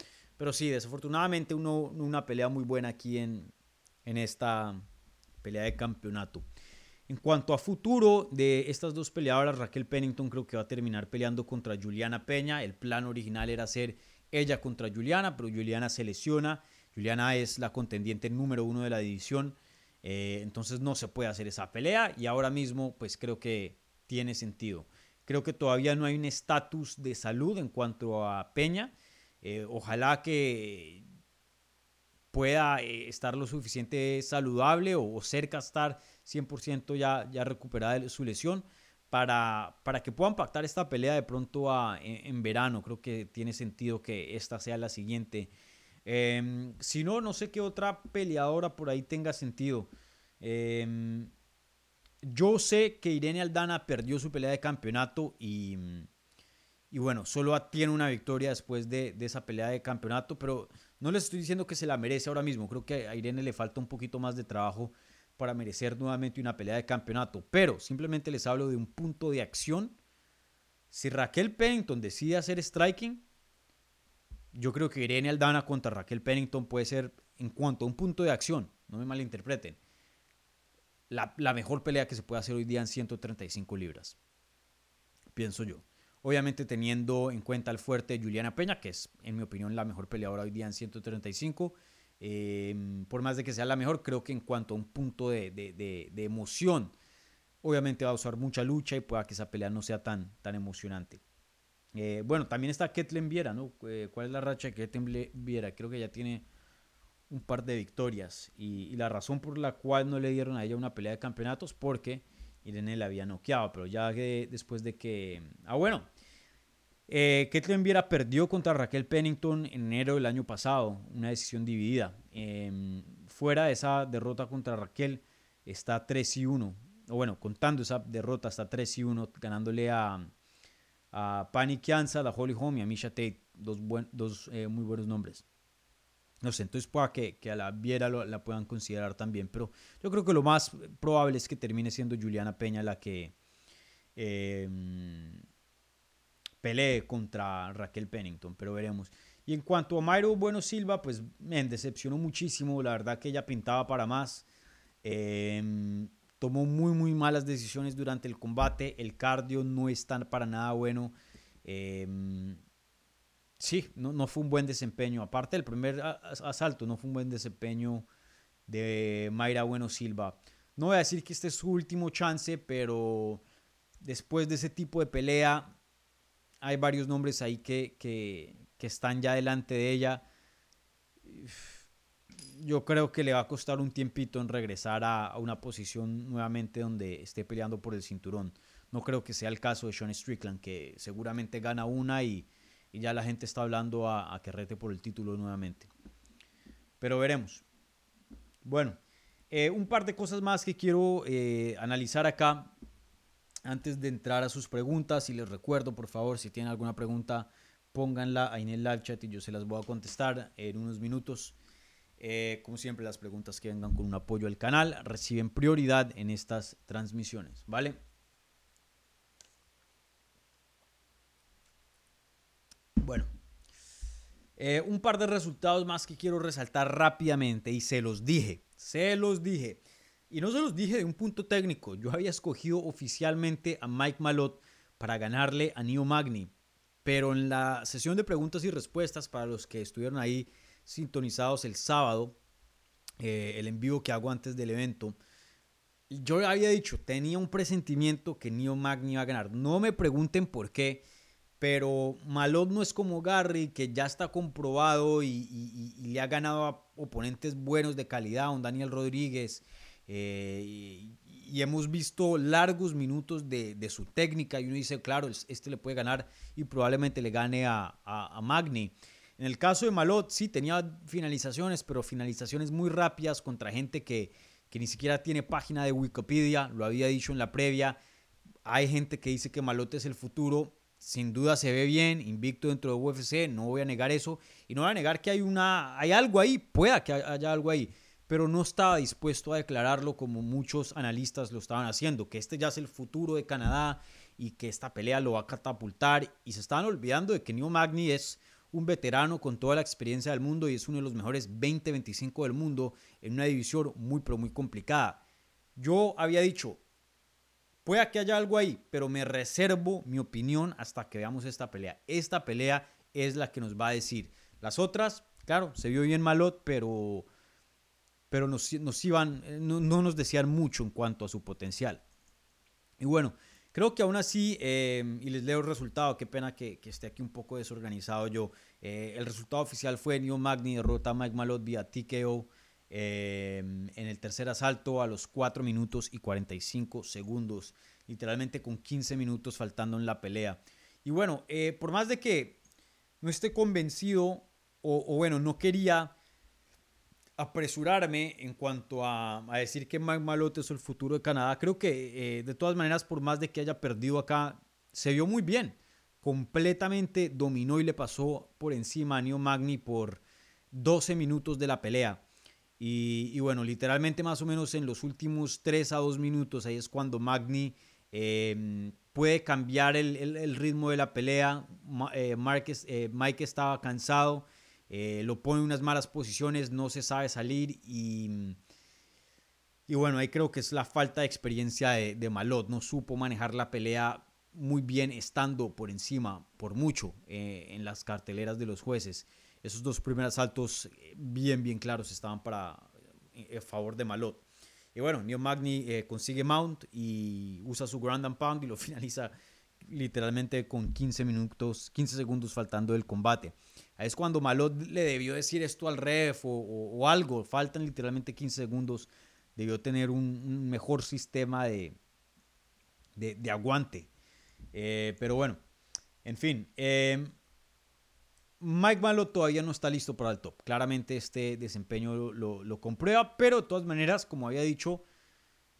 Pero sí, desafortunadamente uno, una pelea muy buena aquí en, en esta pelea de campeonato. En cuanto a futuro de estas dos peleadoras, Raquel Pennington creo que va a terminar peleando contra Juliana Peña. El plan original era ser ella contra Juliana, pero Juliana se lesiona. Juliana es la contendiente número uno de la división. Eh, entonces no se puede hacer esa pelea y ahora mismo pues creo que tiene sentido. Creo que todavía no hay un estatus de salud en cuanto a Peña. Eh, ojalá que pueda eh, estar lo suficiente saludable o, cerca a estar 100% ya, ya recuperada su lesión para, para que puedan pactar esta pelea de pronto a, en, verano. Creo que tiene sentido que esta sea la siguiente. Em, si no, no sé qué otra peleadora por ahí tenga sentido. Eh, yo sé que Irene Aldana perdió su pelea de campeonato y, y bueno, solo tiene una victoria después de, esa pelea de campeonato, pero no les estoy diciendo que se la merece ahora mismo. Creo que a Irene le falta un poquito más de trabajo para merecer nuevamente una pelea de campeonato, pero simplemente les hablo de un punto de acción Si Raquel Pennington decide hacer striking, yo creo que Irene Aldana contra Raquel Pennington puede ser, en cuanto a un punto de acción, no me malinterpreten, la, la mejor pelea que se puede hacer hoy día en 135 libras. Pienso yo. Obviamente teniendo en cuenta el fuerte de Juliana Peña, que es, en mi opinión, la mejor peleadora hoy día en 135. Em, por más de que sea la mejor, creo que en cuanto a un punto de, de, de, emoción, obviamente va a usar mucha lucha y pueda que esa pelea no sea tan, tan emocionante. Eh, bueno, también está Ketlen Viera, ¿no? Eh, ¿Cuál es la racha de Ketlen Viera? Creo que ya tiene un par de victorias y, y, la razón por la cual no le dieron a ella una pelea de campeonatos porque Irene la había noqueado, pero ya después de que... Ah, bueno. Eh, Viera perdió contra Raquel Pennington en enero del año pasado, una decisión dividida. Em, fuera de esa derrota contra Raquel está 3 y 1. O bueno, contando esa derrota está 3 y 1, ganándole a, a Pani Kianza, a Holly Holm y a Misha Tate, dos, dos eh, muy buenos nombres. No sé, entonces pueda que, que a la Viera la puedan considerar también, pero yo creo que lo más probable es que termine siendo Juliana Peña la que em, pelee contra Raquel Pennington, pero veremos. Y en cuanto a Mayro Bueno Silva, pues me decepcionó muchísimo, la verdad que ella pintaba para más. Em, tomó muy, muy malas decisiones durante el combate, el cardio no está para nada bueno. Eh, Sí, no, no, fue un buen desempeño. Aparte del primer asalto, no fue un buen desempeño de Mayra Bueno Silva. No voy a decir que este es su último chance, pero después de ese tipo de pelea, hay varios nombres ahí que, que, que están ya delante de ella. Yo creo que le va a costar un tiempito en regresar a, a una posición nuevamente donde esté peleando por el cinturón. No creo que sea el caso de Sean Strickland, que seguramente gana una y y ya la gente está hablando a, que rete por el título nuevamente. Pero veremos. Bueno, eh, un par de cosas más que quiero eh, analizar acá antes de entrar a sus preguntas. Y les recuerdo, por favor, si tienen alguna pregunta, pónganla ahí en el live chat y yo se las voy a contestar en unos minutos. Eh, como siempre, las preguntas que vengan con un apoyo al canal reciben prioridad en estas transmisiones, ¿vale? Bueno, eh, un par de resultados más que quiero resaltar rápidamente y se los dije, se los dije. Y no se los dije de un punto técnico, yo había escogido oficialmente a Mike Malott para ganarle a Neo Magni, pero en la sesión de preguntas y respuestas para los que estuvieron ahí sintonizados el sábado, eh, el en vivo que hago antes del evento, yo había dicho, tenía un presentimiento que Neo Magni iba a ganar. No me pregunten por qué pero Malot no es como Gary, que ya está comprobado y, le ha ganado a oponentes buenos de calidad, un Daniel Rodríguez. Eh, y, hemos visto largos minutos de, su técnica y uno dice, claro, este le puede ganar y probablemente le gane a, Magni. En el caso de Malot, sí, tenía finalizaciones, pero finalizaciones muy rápidas contra gente que, que ni siquiera tiene página de Wikipedia, lo había dicho en la previa. Hay gente que dice que Malot es el futuro sin duda se ve bien, invicto dentro de UFC, no voy a negar eso. Y no voy a negar que hay, una, hay algo ahí, pueda que haya algo ahí, pero no estaba dispuesto a declararlo como muchos analistas lo estaban haciendo, que este ya es el futuro de Canadá y que esta pelea lo va a catapultar. Y se estaban olvidando de que Neo Magni es un veterano con toda la experiencia del mundo y es uno de los mejores 20-25 del mundo en una división muy, pero muy complicada. Yo había dicho, Puede que haya algo ahí, pero me reservo mi opinión hasta que veamos esta pelea. Esta pelea es la que nos va a decir. Las otras, claro, se vio bien Malot, pero, pero nos, nos iban, no, nos decían mucho en cuanto a su potencial. Y bueno, creo que aún así, eh, y les leo el resultado, qué pena que, esté aquí un poco desorganizado yo. Eh, el resultado oficial fue New Magni derrota a Mike Malot vía TKO. Em, en el tercer asalto a los 4 minutos y 45 segundos, literalmente con 15 minutos faltando en la pelea. Y bueno, eh, por más de que no esté convencido o, bueno, no quería apresurarme en cuanto a, decir que Mike Malote es el futuro de Canadá, creo que eh, de todas maneras, por más de que haya perdido acá, se vio muy bien. Completamente dominó y le pasó por encima a Neo Magni por 12 minutos de la pelea. Y, bueno, literalmente más o menos en los últimos 3 a 2 minutos, ahí es cuando Magni em, puede cambiar el, ritmo de la pelea. Eh, eh, Mike estaba cansado, eh, lo pone en unas malas posiciones, no se sabe salir y, y bueno, ahí creo que es la falta de experiencia de, de Malot. No supo manejar la pelea muy bien estando por encima, por mucho, en las carteleras de los jueces. Esos dos primeros saltos bien, bien claros estaban para a favor de Malot. Y bueno, Neil Magni eh, consigue mount y usa su ground and pound y lo finaliza literalmente con 15 minutos, 15 segundos faltando del combate. Ahí es cuando Malot le debió decir esto al ref o, algo. Faltan literalmente 15 segundos. Debió tener un, mejor sistema de, de, aguante. Eh, pero bueno, en fin. Eh, Mike Malo todavía no está listo para el top. Claramente este desempeño lo, comprueba, pero de todas maneras, como había dicho,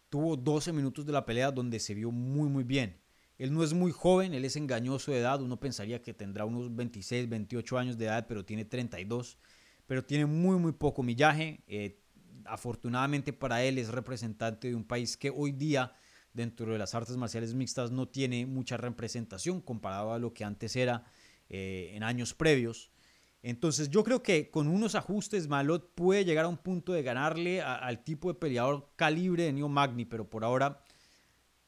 tuvo 12 minutos de la pelea donde se vio muy muy bien. Él no es muy joven, él es engañoso de edad, uno pensaría que tendrá unos 26, 28 años de edad, pero tiene 32, pero tiene muy muy poco millaje. Eh, afortunadamente para él es representante de un país que hoy día dentro de las artes marciales mixtas no tiene mucha representación comparado a lo que antes era eh, en años previos. Entonces yo creo que con unos ajustes Malot puede llegar a un punto de ganarle al tipo de peleador calibre de Neo Magni, pero por ahora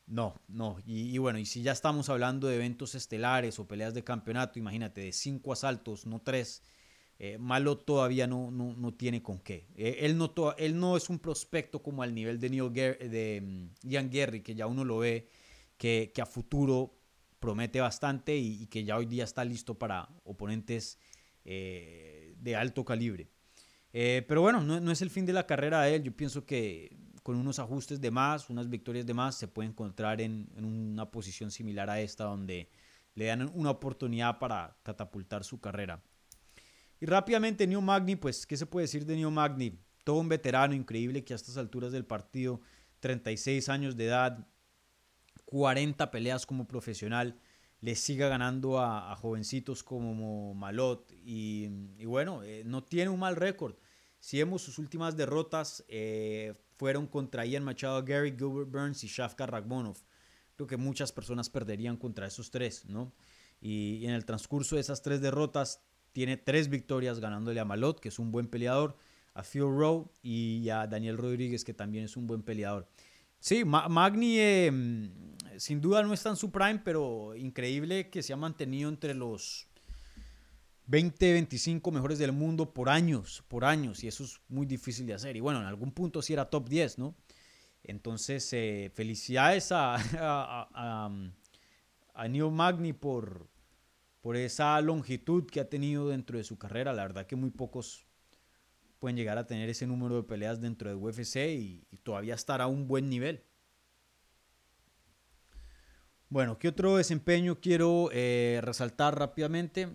no, no. Y, bueno, y si ya estamos hablando de eventos estelares o peleas de campeonato, imagínate, de cinco asaltos, no tres, eh, Malot todavía no, no, tiene con qué. Eh, él, no él no es un prospecto como al nivel de, Neil de mm, Ian Gary, que ya uno lo ve, que, que a futuro promete bastante y, que ya hoy día está listo para oponentes eh, de alto calibre. Eh, pero bueno, no, es el fin de la carrera de él. Yo pienso que con unos ajustes de más, unas victorias de más, se puede encontrar en, una posición similar a esta donde le dan una oportunidad para catapultar su carrera. Y rápidamente, New Magni, pues, ¿qué se puede decir de New Magni? Todo un veterano increíble que a estas alturas del partido, 36 años de edad, 40 peleas como profesional, le siga ganando a, jovencitos como Malot y, bueno, eh, no tiene un mal récord. Si vemos sus últimas derrotas, eh, fueron contra Ian Machado, Gary Gilbert Burns y Shafkar Ragmonov. Creo que muchas personas perderían contra esos tres, ¿no? Y, y en el transcurso de esas tres derrotas, tiene tres victorias ganándole a Malot, que es un buen peleador, a Phil Rowe y a Daniel Rodríguez, que también es un buen peleador. Sí, Magni em, sin duda no está en su prime, pero increíble que se ha mantenido entre los 20, 25 mejores del mundo por años, por años, y eso es muy difícil de hacer. Y bueno, en algún punto sí era top 10, ¿no? Entonces, eh, felicidades a, a, a, Neil Magni por, por esa longitud que ha tenido dentro de su carrera. La verdad que muy pocos pueden llegar a tener ese número de peleas dentro de UFC y, todavía estar a un buen nivel. Bueno, ¿qué otro desempeño quiero eh, resaltar rápidamente?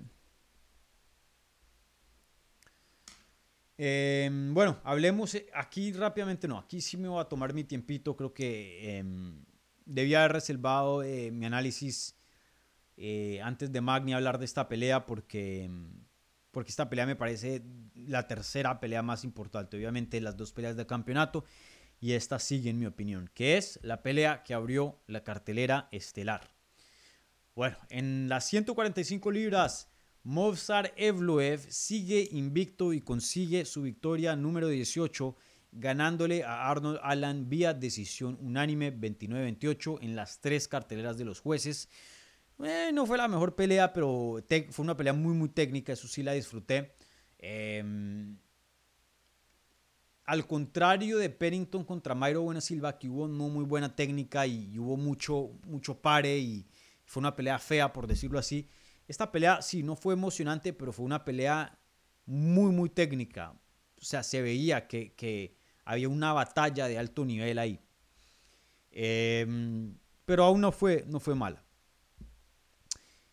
Em, bueno, hablemos eh, aquí rápidamente, no, aquí sí me voy a tomar mi tiempito, creo que em, debía haber reservado eh, mi análisis antes de Magni hablar de esta pelea porque em, porque esta pelea me parece la tercera pelea más importante. Obviamente las dos peleas de campeonato y esta sigue en mi opinión, que es la pelea que abrió la cartelera estelar. Bueno, en las 145 libras, Movsar Evloev sigue invicto y consigue su victoria número 18, ganándole a Arnold Allen vía decisión unánime 29-28 en las tres carteleras de los jueces. Eh, no fue la mejor pelea, pero fue una pelea muy, muy técnica. Eso sí la disfruté. Em, al contrario de Pennington contra Mayro Buena Silva, que hubo no muy buena técnica y, hubo mucho, mucho pare y fue una pelea fea, por decirlo así. Esta pelea sí no fue emocionante, pero fue una pelea muy, muy técnica. O sea, se veía que, había una batalla de alto nivel ahí. Em, pero aún no fue, no fue mala.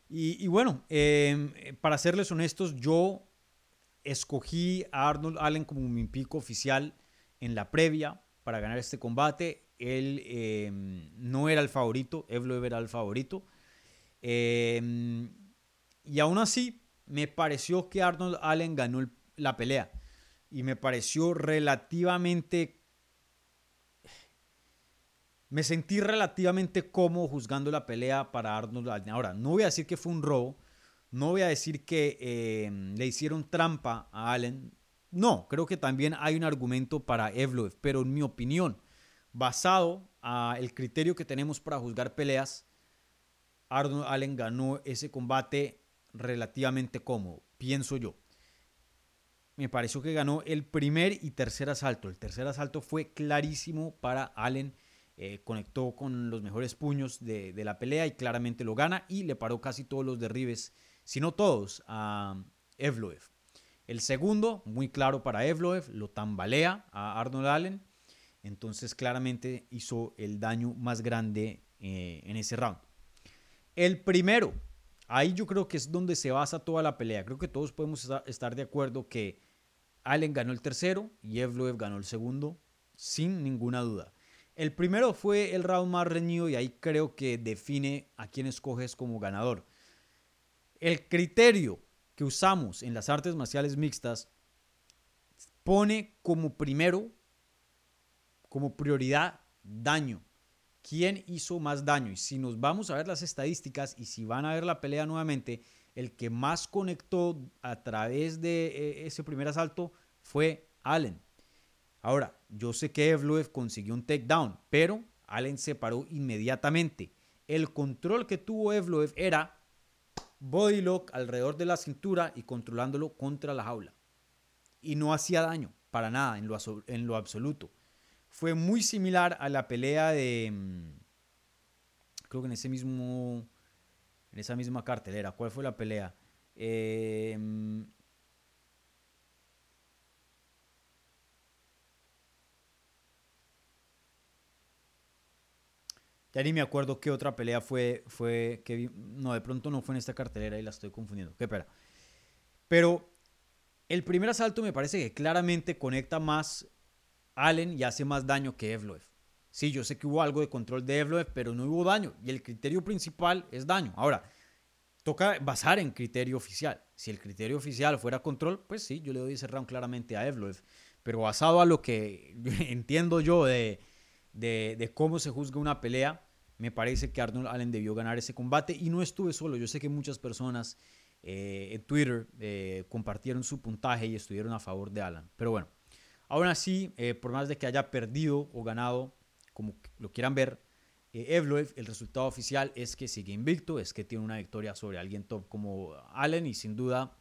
Y, bueno, em, para serles honestos, yo escogí a Arnold Allen como mi pico oficial en la previa para ganar este combate. Él em, no era el favorito, Evlo era el favorito. Em, y aún así, me pareció que Arnold Allen ganó la pelea. Y me pareció relativamente me sentí relativamente cómodo juzgando la pelea para Arnold Allen. Ahora, no voy a decir que fue un robo, no voy a decir que eh, le hicieron trampa a Allen. No, creo que también hay un argumento para Evloev, pero en mi opinión, basado a el criterio que tenemos para juzgar peleas, Arnold Allen ganó ese combate relativamente cómodo, pienso yo. Me pareció que ganó el primer y tercer asalto. El tercer asalto fue clarísimo para Allen. Eh, conectó con los mejores puños de, de, la pelea y claramente lo gana y le paró casi todos los derribes, si no todos, a Evloev. El segundo, muy claro para Evloev, lo tambalea a Arnold Allen. Entonces claramente hizo el daño más grande eh, en ese round. El primero, ahí yo creo que es donde se basa toda la pelea. Creo que todos podemos estar de acuerdo que Allen ganó el tercero y Evloev ganó el segundo, sin ninguna duda. El primero fue el round más reñido y ahí creo que define a quién escoges como ganador. El criterio que usamos en las artes marciales mixtas pone como primero, como prioridad, daño quién hizo más daño. Y si nos vamos a ver las estadísticas y si van a ver la pelea nuevamente, el que más conectó a través de eh, ese primer asalto fue Allen. Ahora, yo sé que Evloev consiguió un takedown, pero Allen se paró inmediatamente. El control que tuvo Evloev era body lock alrededor de la cintura y controlándolo contra la jaula. Y no hacía daño, para nada, en lo, en lo absoluto fue muy similar a la pelea de. Mm, creo que en ese mismo. En esa misma cartelera. ¿Cuál fue la pelea? Eh, ya ni me acuerdo qué otra pelea fue, fue que no, de pronto no fue en esta cartelera y la estoy confundiendo. Qué pena. Pero el primer asalto me parece que claramente conecta más Allen y hace más daño que Evloev. Sí, yo sé que hubo algo de control de Evloev, pero no hubo daño. Y el criterio principal es daño. Ahora, toca basar en criterio oficial. Si el criterio oficial fuera control, pues sí, yo le doy ese round claramente a Evloev. Pero basado a lo que entiendo yo de, de, cómo se juzga una pelea, me parece que Arnold Allen debió ganar ese combate. Y no estuve solo. Yo sé que muchas personas eh, en Twitter eh, compartieron su puntaje y estuvieron a favor de Allen. Pero bueno. Aún así, eh, por más de que haya perdido o ganado, como lo quieran ver, Evloev, el resultado oficial es que sigue invicto, es que tiene una victoria sobre alguien top como Allen y sin duda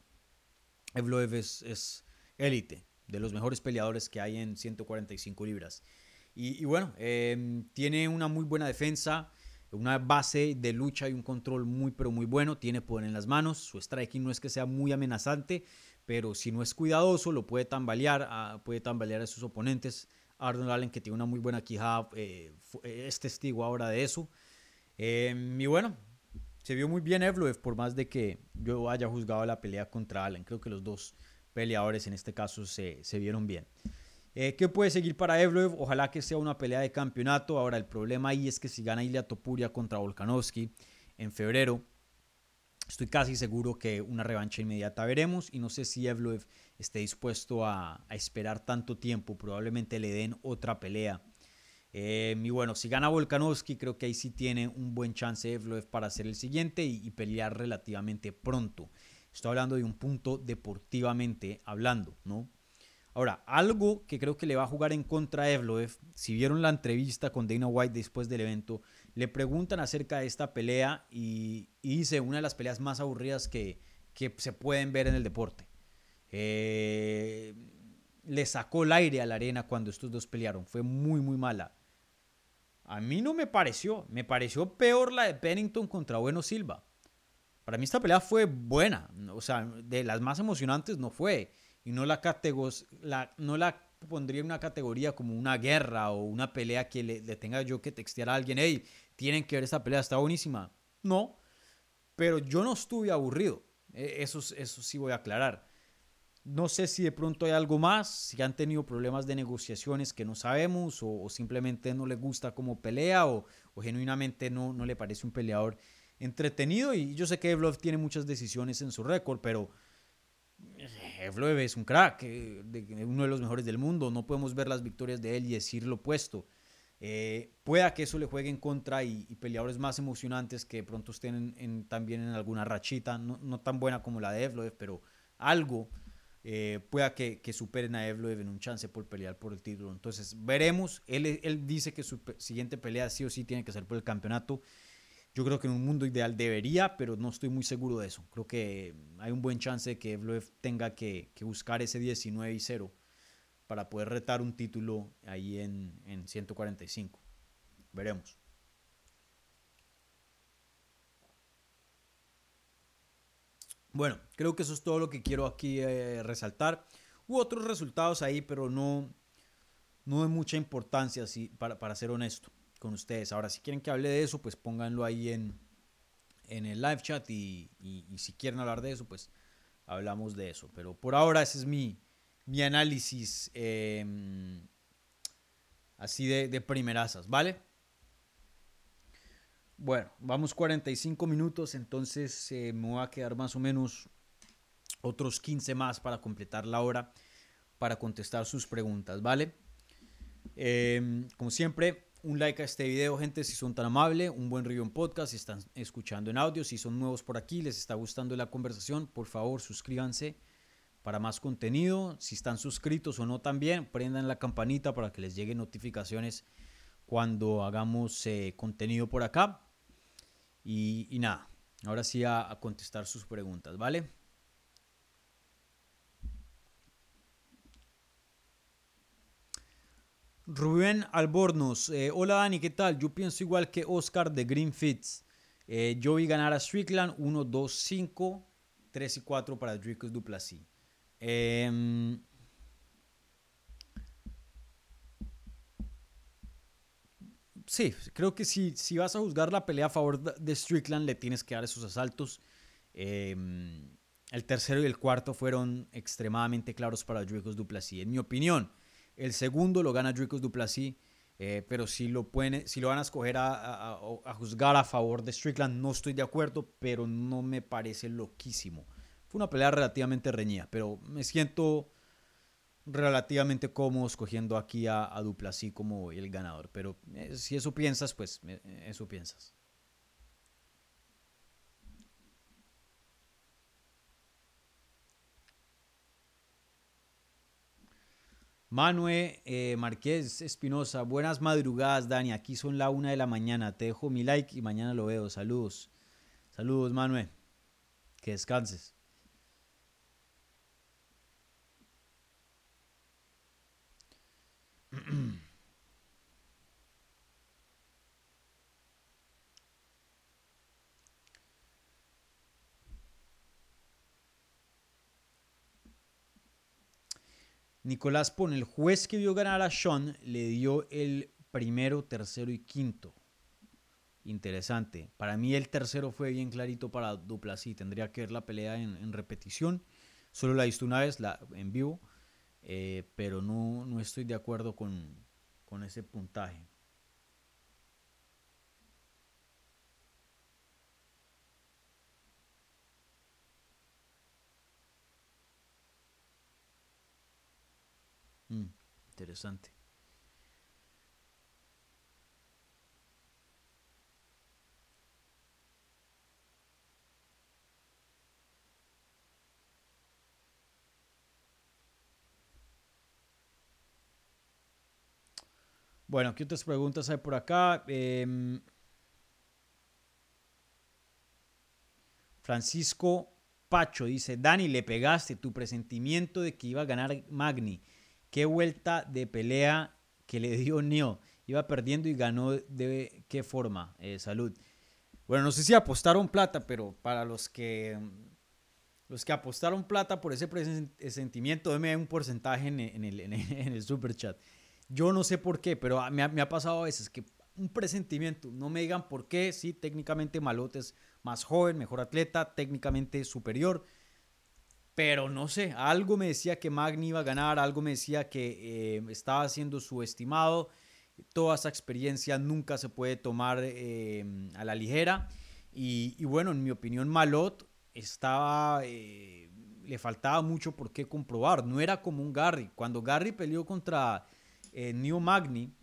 Evloev es élite, de los mejores peleadores que hay en 145 libras. Y, bueno, em, tiene una muy buena defensa, una base de lucha y un control muy pero muy bueno, tiene poder en las manos, su striking no es que sea muy amenazante, pero si no es cuidadoso, lo puede tambalear, ah, puede tambalear a sus oponentes. Arnold Allen, que tiene una muy buena quijada, eh, es testigo ahora de eso. Em, y bueno, se vio muy bien Evloev, por más de que yo haya juzgado la pelea contra Allen. Creo que los dos peleadores en este caso se, se vieron bien. Eh, ¿Qué puede seguir para Evloev? Ojalá que sea una pelea de campeonato. Ahora, el problema ahí es que si gana Ilya Topuria contra Volkanovski en febrero, Estoy casi seguro que una revancha inmediata veremos y no sé si Evloev esté dispuesto a, esperar tanto tiempo. Probablemente le den otra pelea. Eh, y bueno, si gana Volkanovski, creo que ahí sí tiene un buen chance Evloev para ser el siguiente y, pelear relativamente pronto. Estoy hablando de un punto deportivamente hablando, ¿no? Ahora, algo que creo que le va a jugar en contra a Evloev, si vieron la entrevista con Dana White después del evento, le preguntan acerca de esta pelea y, dice una de las peleas más aburridas que, se pueden ver en el deporte. Eh, le sacó el aire a la arena cuando estos dos pelearon. Fue muy, muy mala. A mí no me pareció. Me pareció peor la de Pennington contra Bueno Silva. Para mí esta pelea fue buena. O sea, de las más emocionantes no fue. Y no la, la, no la pondría en una categoría como una guerra o una pelea que le, tenga yo que textear a alguien, hey, tienen que ver esta pelea, está buenísima. No, pero yo no estuve aburrido. E, eso, eso sí voy a aclarar. No sé si de pronto hay algo más, si han tenido problemas de negociaciones que no sabemos o, simplemente no le gusta cómo pelea o, genuinamente no, no le parece un peleador entretenido. Y yo sé que Evlov tiene muchas decisiones en su récord, pero Evloev es un crack, eh, uno de los mejores del mundo. No podemos ver las victorias de él y decir lo opuesto. Eh, pueda que eso le juegue en contra y, peleadores más emocionantes que de pronto estén también en alguna rachita, no, tan buena como la de Evloev, pero algo eh, pueda que, superen a Evloev en un chance por pelear por el título. Entonces veremos, él dice que su siguiente pelea sí o sí tiene que ser por el campeonato. Yo creo que en un mundo ideal debería, pero no estoy muy seguro de eso. Creo que hay un buen chance de que Evloev tenga que, buscar ese 19 y 0 para poder retar un título ahí en, en 145. Veremos. Bueno, creo que eso es todo lo que quiero aquí eh, resaltar. Hubo otros resultados ahí, pero no, no de mucha importancia, para, para ser honesto con ustedes. Ahora, si quieren que hable de eso, pues pónganlo ahí en, en el live chat y, si quieren hablar de eso, pues hablamos de eso. Pero por ahora ese es mi, mi análisis em, así de, de primerasas, ¿vale? Bueno, vamos 45 minutos, entonces eh, me voy a quedar más o menos otros 15 más para completar la hora para contestar sus preguntas, ¿vale? Em, como siempre, un like a este video, gente, si son tan amables, un buen review en podcast, si están escuchando en audio, si son nuevos por aquí, les está gustando la conversación, por favor suscríbanse para más contenido. Si están suscritos o no también, prendan la campanita para que les lleguen notificaciones cuando hagamos eh, contenido por acá. Y, nada, ahora sí a, contestar sus preguntas, ¿vale? Rubén Albornoz, eh, hola Dani, ¿qué tal? Yo pienso igual que Oscar de Green Fits. Eh, yo vi ganar a Strickland 1, 2, 5, 3 y 4 para Dricus Duplessis. Em, sí, creo que si, si vas a juzgar la pelea a favor de Strickland, le tienes que dar esos asaltos. Em, el tercero y el cuarto fueron extremadamente claros para Dricus Duplessis. En mi opinión, el segundo lo gana Dricus Duplessis, eh, pero si lo, pueden, si lo van a escoger a, a, juzgar a favor de Strickland, no estoy de acuerdo, pero no me parece loquísimo. Fue una pelea relativamente reñida, pero me siento relativamente cómodo escogiendo aquí a, a como el ganador. Pero eh, si eso piensas, pues eh, eso piensas. Manuel eh, Márquez Espinosa, buenas madrugadas, Dani. Aquí son la una de la mañana. Te dejo mi like y mañana lo veo. Saludos. Saludos, Manuel. Que descanses. Nicolás pone, el juez que vio ganar a Sean le dio el primero, tercero y quinto. Interesante. Para mí el tercero fue bien clarito para Duplasí. Tendría que ver la pelea en, repetición. Solo la visto una vez la, en vivo. Eh, pero no, no, estoy de acuerdo con, con ese puntaje. Mm, interesante. Bueno, ¿qué otras preguntas hay por acá? Em, Francisco Pacho dice, Dani, le pegaste tu presentimiento de que iba a ganar Magni. Qué vuelta de pelea que le dio Neo. Iba perdiendo y ganó de qué forma. Eh, salud. Bueno, no sé si apostaron plata, pero para los que los que apostaron plata por ese presentimiento, denme un porcentaje en, el, super chat. Yo no sé por qué, pero me ha, pasado a veces que un presentimiento, no me digan por qué, sí, técnicamente Malote es más joven, mejor atleta, técnicamente superior, pero no sé, algo me decía que Magni iba a ganar, algo me decía que eh, estaba siendo subestimado, toda esa experiencia nunca se puede tomar eh, a la ligera, y, bueno, en mi opinión Malot estaba... Eh, le faltaba mucho por qué comprobar, no era como un Gary, cuando Gary peleó contra eh, New Magni,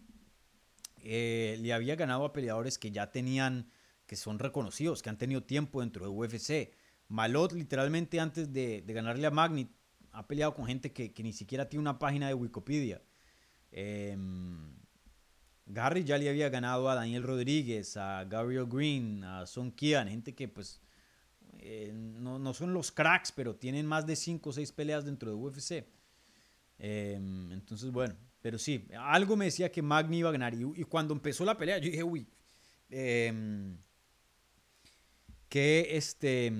le había ganado a peleadores que ya tenían, que son reconocidos, que han tenido tiempo dentro de UFC. Malot, literalmente antes de, ganarle a Magni, ha peleado con gente que, ni siquiera tiene una página de Wikipedia. Gary ya le había ganado a Daniel Rodríguez, a Gabriel Green, a Son Kian, gente que pues eh, no, son los cracks, pero tienen más de 5 o 6 peleas dentro de UFC. Em, entonces, bueno, pero sí, algo me decía que Magni iba a ganar. Y, cuando empezó la pelea, yo dije, uy, eh, qué este...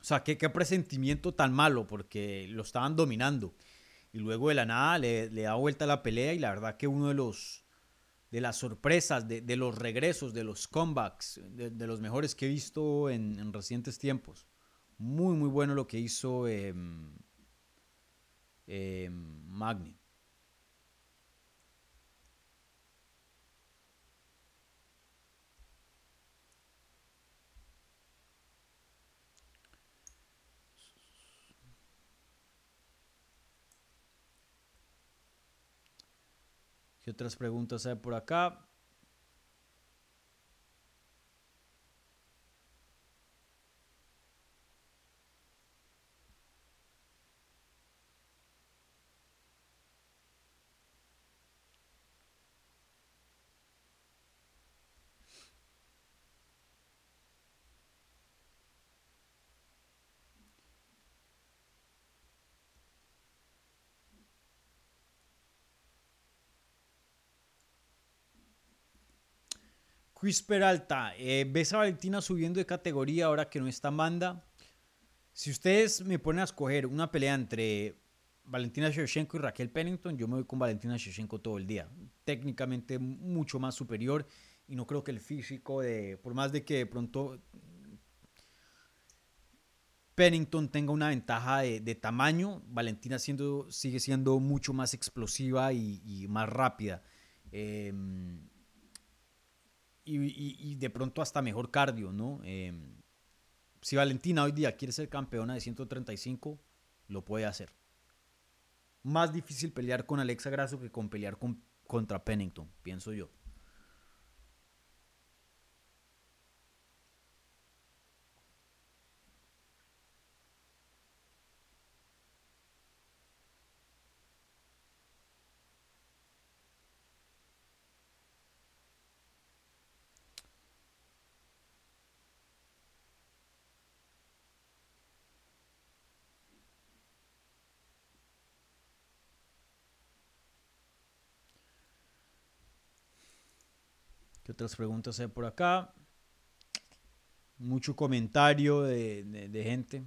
O sea, qué, qué, presentimiento tan malo, porque lo estaban dominando. Y luego de la nada le, le da vuelta la pelea y la verdad que uno de los de las sorpresas, de, los regresos, de los comebacks, de, los mejores que he visto en, en, recientes tiempos. Muy, muy bueno lo que hizo eh, Magni. ¿Qué otras preguntas hay por acá? Luis Peralta, eh, ¿ves a Valentina subiendo de categoría ahora que no está Manda? Si ustedes me ponen a escoger una pelea entre Valentina Shevchenko y Raquel Pennington, yo me voy con Valentina Shevchenko todo el día. Técnicamente mucho más superior y no creo que el físico de, por más de que de pronto Pennington tenga una ventaja de, tamaño, Valentina siendo, sigue siendo mucho más explosiva y, más rápida. Em, y, de pronto hasta mejor cardio, ¿no? Em, si Valentina hoy día quiere ser campeona de 135, lo puede hacer. Más difícil pelear con Alexa Grasso que con pelear con, contra Pennington, pienso yo. Otras preguntas hay por acá? Mucho comentario de, gente.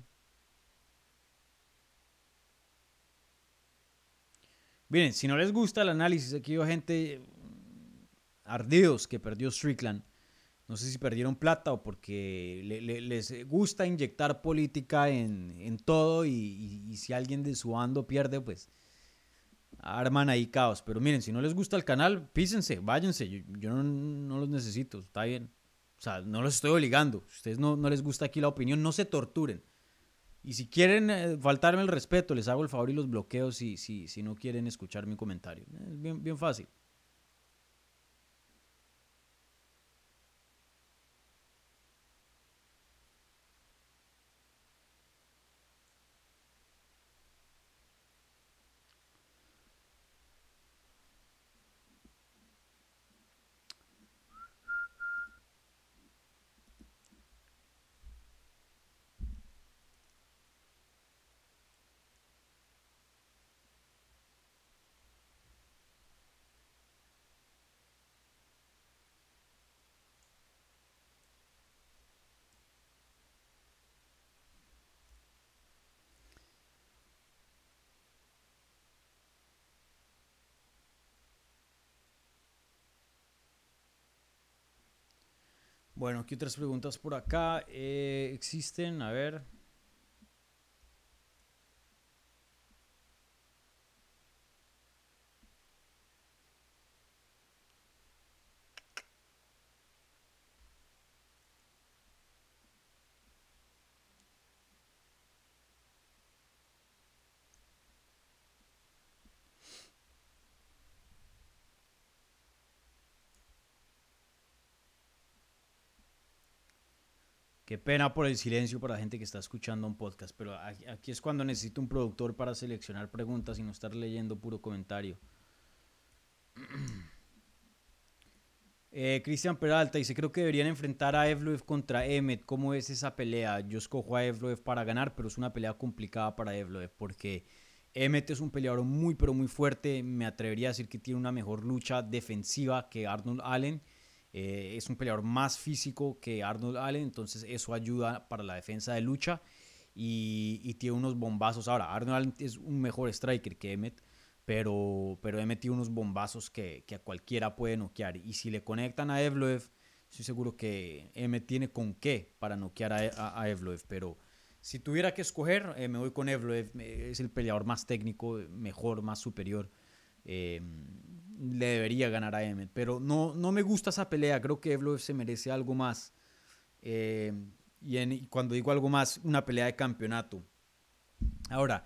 Miren, si no les gusta el análisis, aquí hay gente ardidos que perdió Strickland. No sé si perdieron plata o porque les gusta inyectar política en, todo y, y, si alguien de su bando pierde, pues arman ahí caos. Pero miren, si no les gusta el canal, písense, váyanse. Yo, no, los necesito, está bien. O sea, no los estoy obligando. Si ustedes no, no les gusta aquí la opinión, no se torturen. Y si quieren eh, faltarme el respeto, les hago el favor y los bloqueo si, si, si no quieren escuchar mi comentario. Es bien, bien fácil. Bueno, ¿qué otras preguntas por acá eh, existen? A ver. Qué pena por el silencio para la gente que está escuchando un podcast, pero aquí es cuando necesito un productor para seleccionar preguntas y no estar leyendo puro comentario. Eh, Cristian Peralta dice, creo que deberían enfrentar a Evloev contra Emmet. ¿Cómo es esa pelea? Yo escojo a Evloev para ganar, pero es una pelea complicada para Evloev porque Emmet es un peleador muy, pero muy fuerte. Me atrevería a decir que tiene una mejor lucha defensiva que Arnold Allen. Eh, es un peleador más físico que Arnold Allen, entonces eso ayuda para la defensa de lucha y, tiene unos bombazos. Ahora, Arnold Allen es un mejor striker que Emmet, pero, pero Emmet tiene unos bombazos que, a cualquiera puede noquear. Y si le conectan a Evloev, estoy seguro que Emmet tiene con qué para noquear a, a, Evloev, pero si tuviera que escoger, eh, me voy con Evloev, es el peleador más técnico, mejor, más superior. Eh, le debería ganar a Emmet. Pero no, no me gusta esa pelea. Creo que Evloev se merece algo más. Eh, y, cuando digo algo más, una pelea de campeonato. Ahora,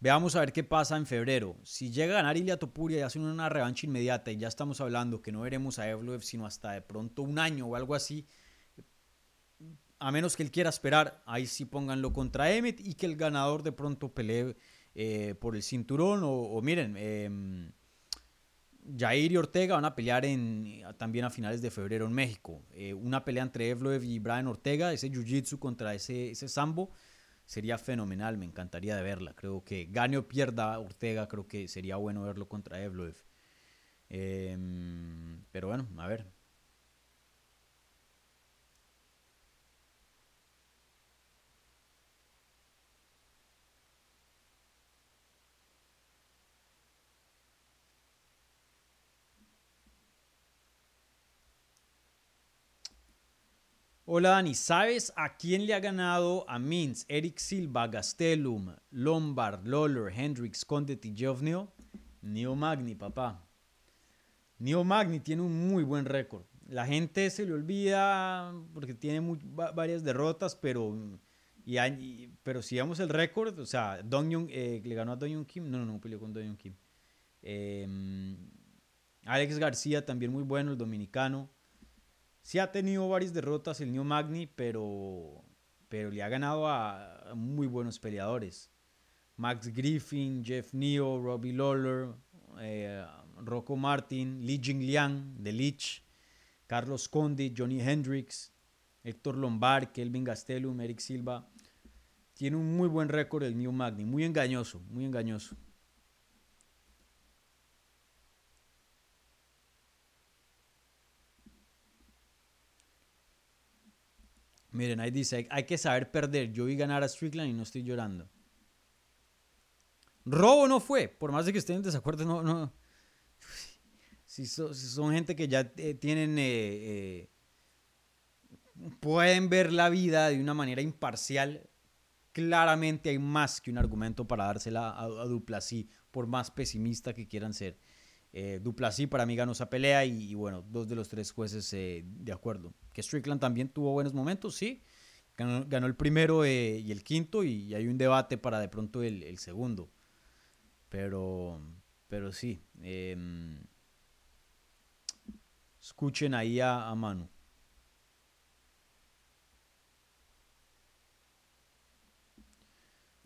veamos a ver qué pasa en febrero. Si llega a ganar Ilia Topuria y hace una revancha inmediata, y ya estamos hablando que no veremos a Evloev sino hasta de pronto un año o algo así. A menos que él quiera esperar, ahí sí pónganlo contra Emmet y que el ganador de pronto pelee eh, por el cinturón. O, miren, em, Jair y Ortega van a pelear en, también a finales de febrero en México. Eh, una pelea entre Evloev y Brian Ortega, ese jiu-jitsu contra ese, ese sambo, sería fenomenal, me encantaría de verla. Creo que gane o pierda Ortega, creo que sería bueno verlo contra Evloev. Em, pero bueno, a ver, Hola Dani, ¿sabes a quién le ha ganado a Mintz, Eric Silva, Gastelum, Lombard, Lawler, Hendrix, Conde y Neo Magni, papá. Neo Magni tiene un muy buen récord. La gente se le olvida porque tiene varias derrotas, pero, y, pero si vemos el récord, o sea, Dong eh, le ganó a Dong Kim, no, no, no peleó con Dong Kim. Em, Alex García también muy bueno, el dominicano. Sí ha tenido varias derrotas el New Magni, pero, pero le ha ganado a, muy buenos peleadores. Max Griffin, Jeff Neo, Robbie Lawler, eh, Rocco Martin, Li Jingliang, The Lich, Carlos Conde, Johnny Hendricks, Héctor Lombard, Kelvin Gastelum, Eric Silva. Tiene un muy buen récord el New Magni, muy engañoso, muy engañoso. Miren, ahí dice, hay que saber perder. Yo vi ganar a Strickland y no estoy llorando. Robo no fue, por más de que estén en desacuerdo, no, no. Si, son gente que ya eh, tienen, eh, eh, pueden ver la vida de una manera imparcial, claramente hay más que un argumento para dársela a, a Duplessis, por más pesimista que quieran ser. Eh, Duplasí para mí ganó esa pelea y, bueno, dos de los tres jueces eh, de acuerdo. Que Strickland también tuvo buenos momentos, sí. Ganó, el primero eh, y el quinto y, hay un debate para de pronto el, segundo. Pero, pero sí. Em, escuchen ahí a, a Manu.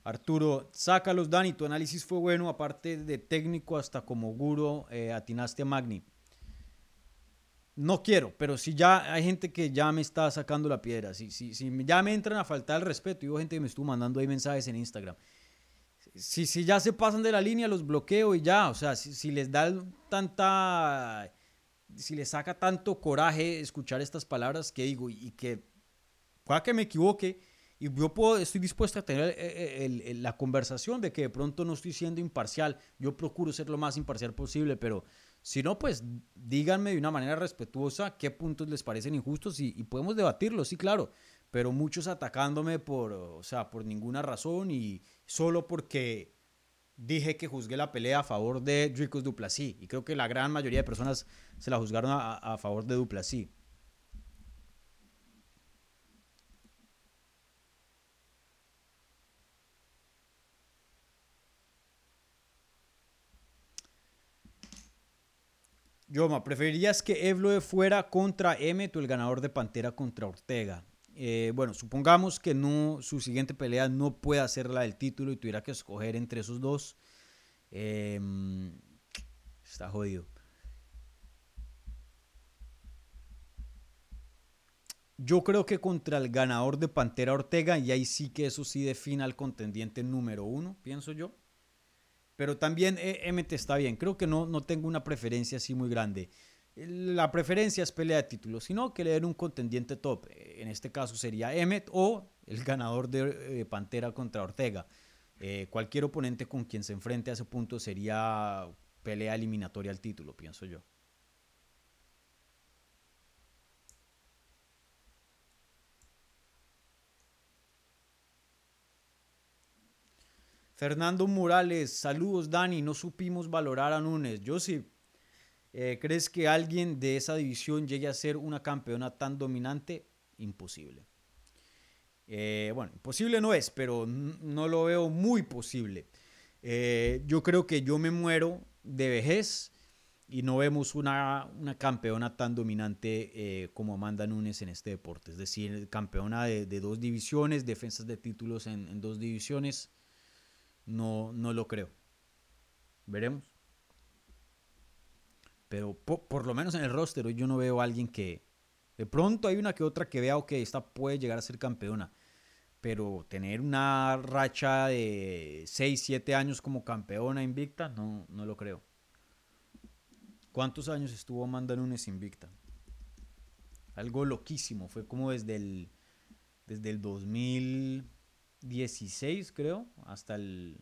Arturo, sácalos, Dani. Tu análisis fue bueno, aparte de técnico, hasta como guro, eh, atinaste a Magni. No quiero, pero si ya hay gente que ya me está sacando la piedra, si, si, si ya me entran a faltar el respeto, y hubo gente que me estuvo mandando ahí mensajes en Instagram. Si, si ya se pasan de la línea, los bloqueo y ya. O sea, si, les da tanta. Si les saca tanto coraje escuchar estas palabras que digo y, que. Pueda que me equivoque y yo puedo, estoy dispuesto a tener eh, eh, la conversación de que de pronto no estoy siendo imparcial. Yo procuro ser lo más imparcial posible, pero si no, pues díganme de una manera respetuosa qué puntos les parecen injustos y, podemos debatirlo, sí, claro. Pero muchos atacándome por, o sea, por ninguna razón y solo porque dije que juzgué la pelea a favor de Dricos Duplassi. Y creo que la gran mayoría de personas se la juzgaron a, a favor de Duplassi. Yoma, ¿preferirías que Evloe fuera contra Emmet o el ganador de Pantera contra Ortega? eh, bueno, supongamos que no, su siguiente pelea no pueda ser la del título y tuviera que escoger entre esos dos. Em, está jodido. Yo creo que contra el ganador de Pantera Ortega, y ahí sí que eso sí define al contendiente número uno, pienso yo. Pero también eh, MT está bien. Creo que no, no tengo una preferencia así muy grande. La preferencia es pelea de títulos, sino que le den un contendiente top. En este caso sería Emmet o el ganador de eh, Pantera contra Ortega. Eh, cualquier oponente con quien se enfrente a ese punto sería pelea eliminatoria al título, pienso yo. Fernando Morales, saludos Dani, no supimos valorar a Núñez. Yo sí. Eh, ¿Crees que alguien de esa división llegue a ser una campeona tan dominante? Imposible. Eh, bueno, imposible no es, pero no lo veo muy posible. Eh, yo creo que yo me muero de vejez y no vemos una, una campeona tan dominante como Amanda Nunes en este deporte. Es decir, campeona de, dos divisiones, defensas de títulos en dos divisiones no, no lo creo. Veremos. Pero por, lo menos en el roster hoy yo no veo a alguien que... De pronto hay una que otra que vea, que esta puede llegar a ser campeona. Pero tener una racha de 6, 7 años como campeona invicta, no, no lo creo. ¿Cuántos años estuvo Amanda Nunes invicta? Algo loquísimo. Fue como desde el, desde el 2000... 16, creo, hasta el,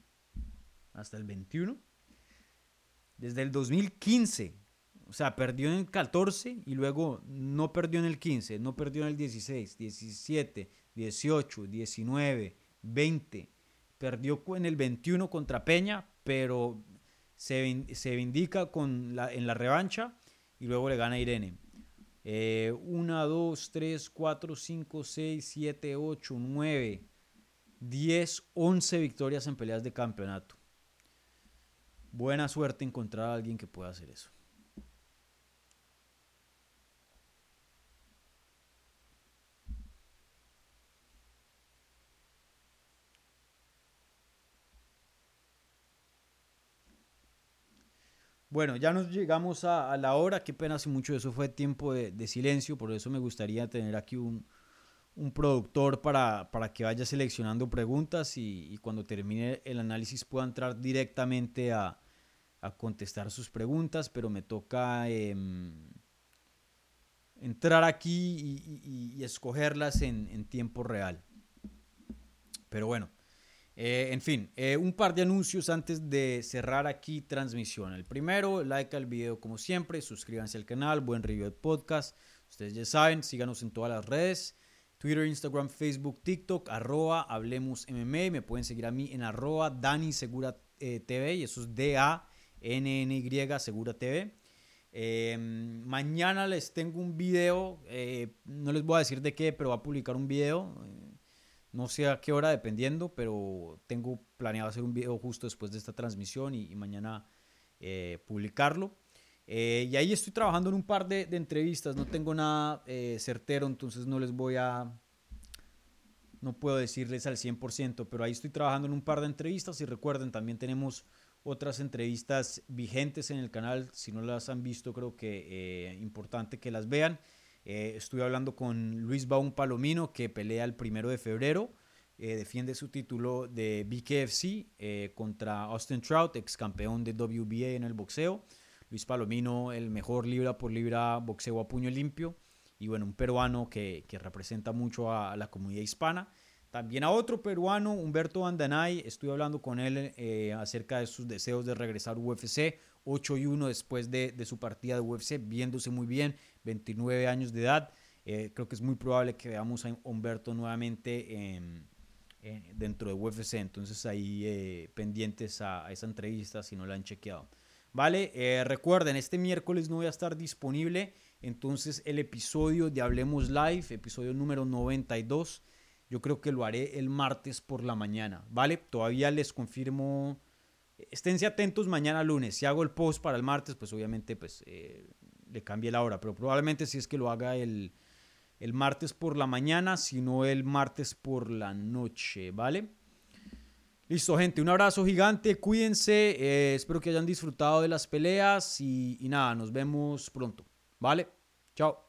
hasta el 21. Desde el 2015. O sea, perdió en el 14 y luego no perdió en el 15, no perdió en el 16, 17, 18, 19, 20. Perdió en el 21 contra Peña, pero se, se vindica con la, en la revancha y luego le gana a Irene. 1, 2, 3, 4, 5, 6, 7, 8, 9, 10, 11 victorias en peleas de campeonato. Buena suerte encontrar a alguien que pueda hacer eso. Bueno, ya nos llegamos a, la hora. Qué pena si mucho de eso fue tiempo de silencio. Por eso me gustaría tener aquí un, un productor para, que vaya seleccionando preguntas y, cuando termine el análisis pueda entrar directamente a, contestar sus preguntas, pero me toca em, entrar aquí y, escogerlas en, tiempo real. Pero bueno, eh, en fin, eh, un par de anuncios antes de cerrar aquí transmisión. El primero, like al video como siempre, suscríbanse al canal, buen review del podcast. Ustedes ya saben, síganos en todas las redes. Twitter, Instagram, Facebook, TikTok, arroba Hablemos MMA. Me pueden seguir a mí en arroba Dani Segura eh, TV y eso es D-A-N-N-Y Segura TV. Em, mañana les tengo un video, eh, no les voy a decir de qué, pero va a publicar un video. Eh, no sé a qué hora, dependiendo, pero tengo planeado hacer un video justo después de esta transmisión y mañana publicarlo. Eh, y ahí estoy trabajando en un par de, entrevistas, no tengo nada eh, certero, entonces no les voy a... No puedo decirles al 100%, pero ahí estoy trabajando en un par de entrevistas y recuerden, también tenemos otras entrevistas vigentes en el canal, si no las han visto creo que es eh, importante que las vean. estoy hablando con Luis Baum Palomino, que pelea el primero de febrero, defiende su título de BKFC contra Austin Trout, ex campeón de WBA en el boxeo. Luis Palomino, el mejor libra por libra boxeo a puño limpio. Y bueno, un peruano que, representa mucho a, la comunidad hispana. También a otro peruano, Humberto Andanay, estoy hablando con él eh, acerca de sus deseos de regresar a UFC, 8 y 1 después de, su partida de UFC, viéndose muy bien, 29 años de edad. Eh, creo que es muy probable que veamos a Humberto nuevamente dentro de UFC, entonces ahí eh, pendientes a, esa entrevista si no la han chequeado. ¿Vale? Eh, recuerden, este miércoles no voy a estar disponible. Entonces el episodio de Hablemos Live, episodio número 92, yo creo que lo haré el martes por la mañana. ¿Vale? Todavía les confirmo. Esténse atentos mañana lunes. Si hago el post para el martes, pues obviamente pues, eh, le cambie la hora. Pero probablemente si es que lo haga el, el martes por la mañana, sino el martes por la noche, ¿vale? Listo, gente, un abrazo gigante, cuídense, eh, espero que hayan disfrutado de las peleas y, y nada, nos vemos pronto, ¿vale? Chao.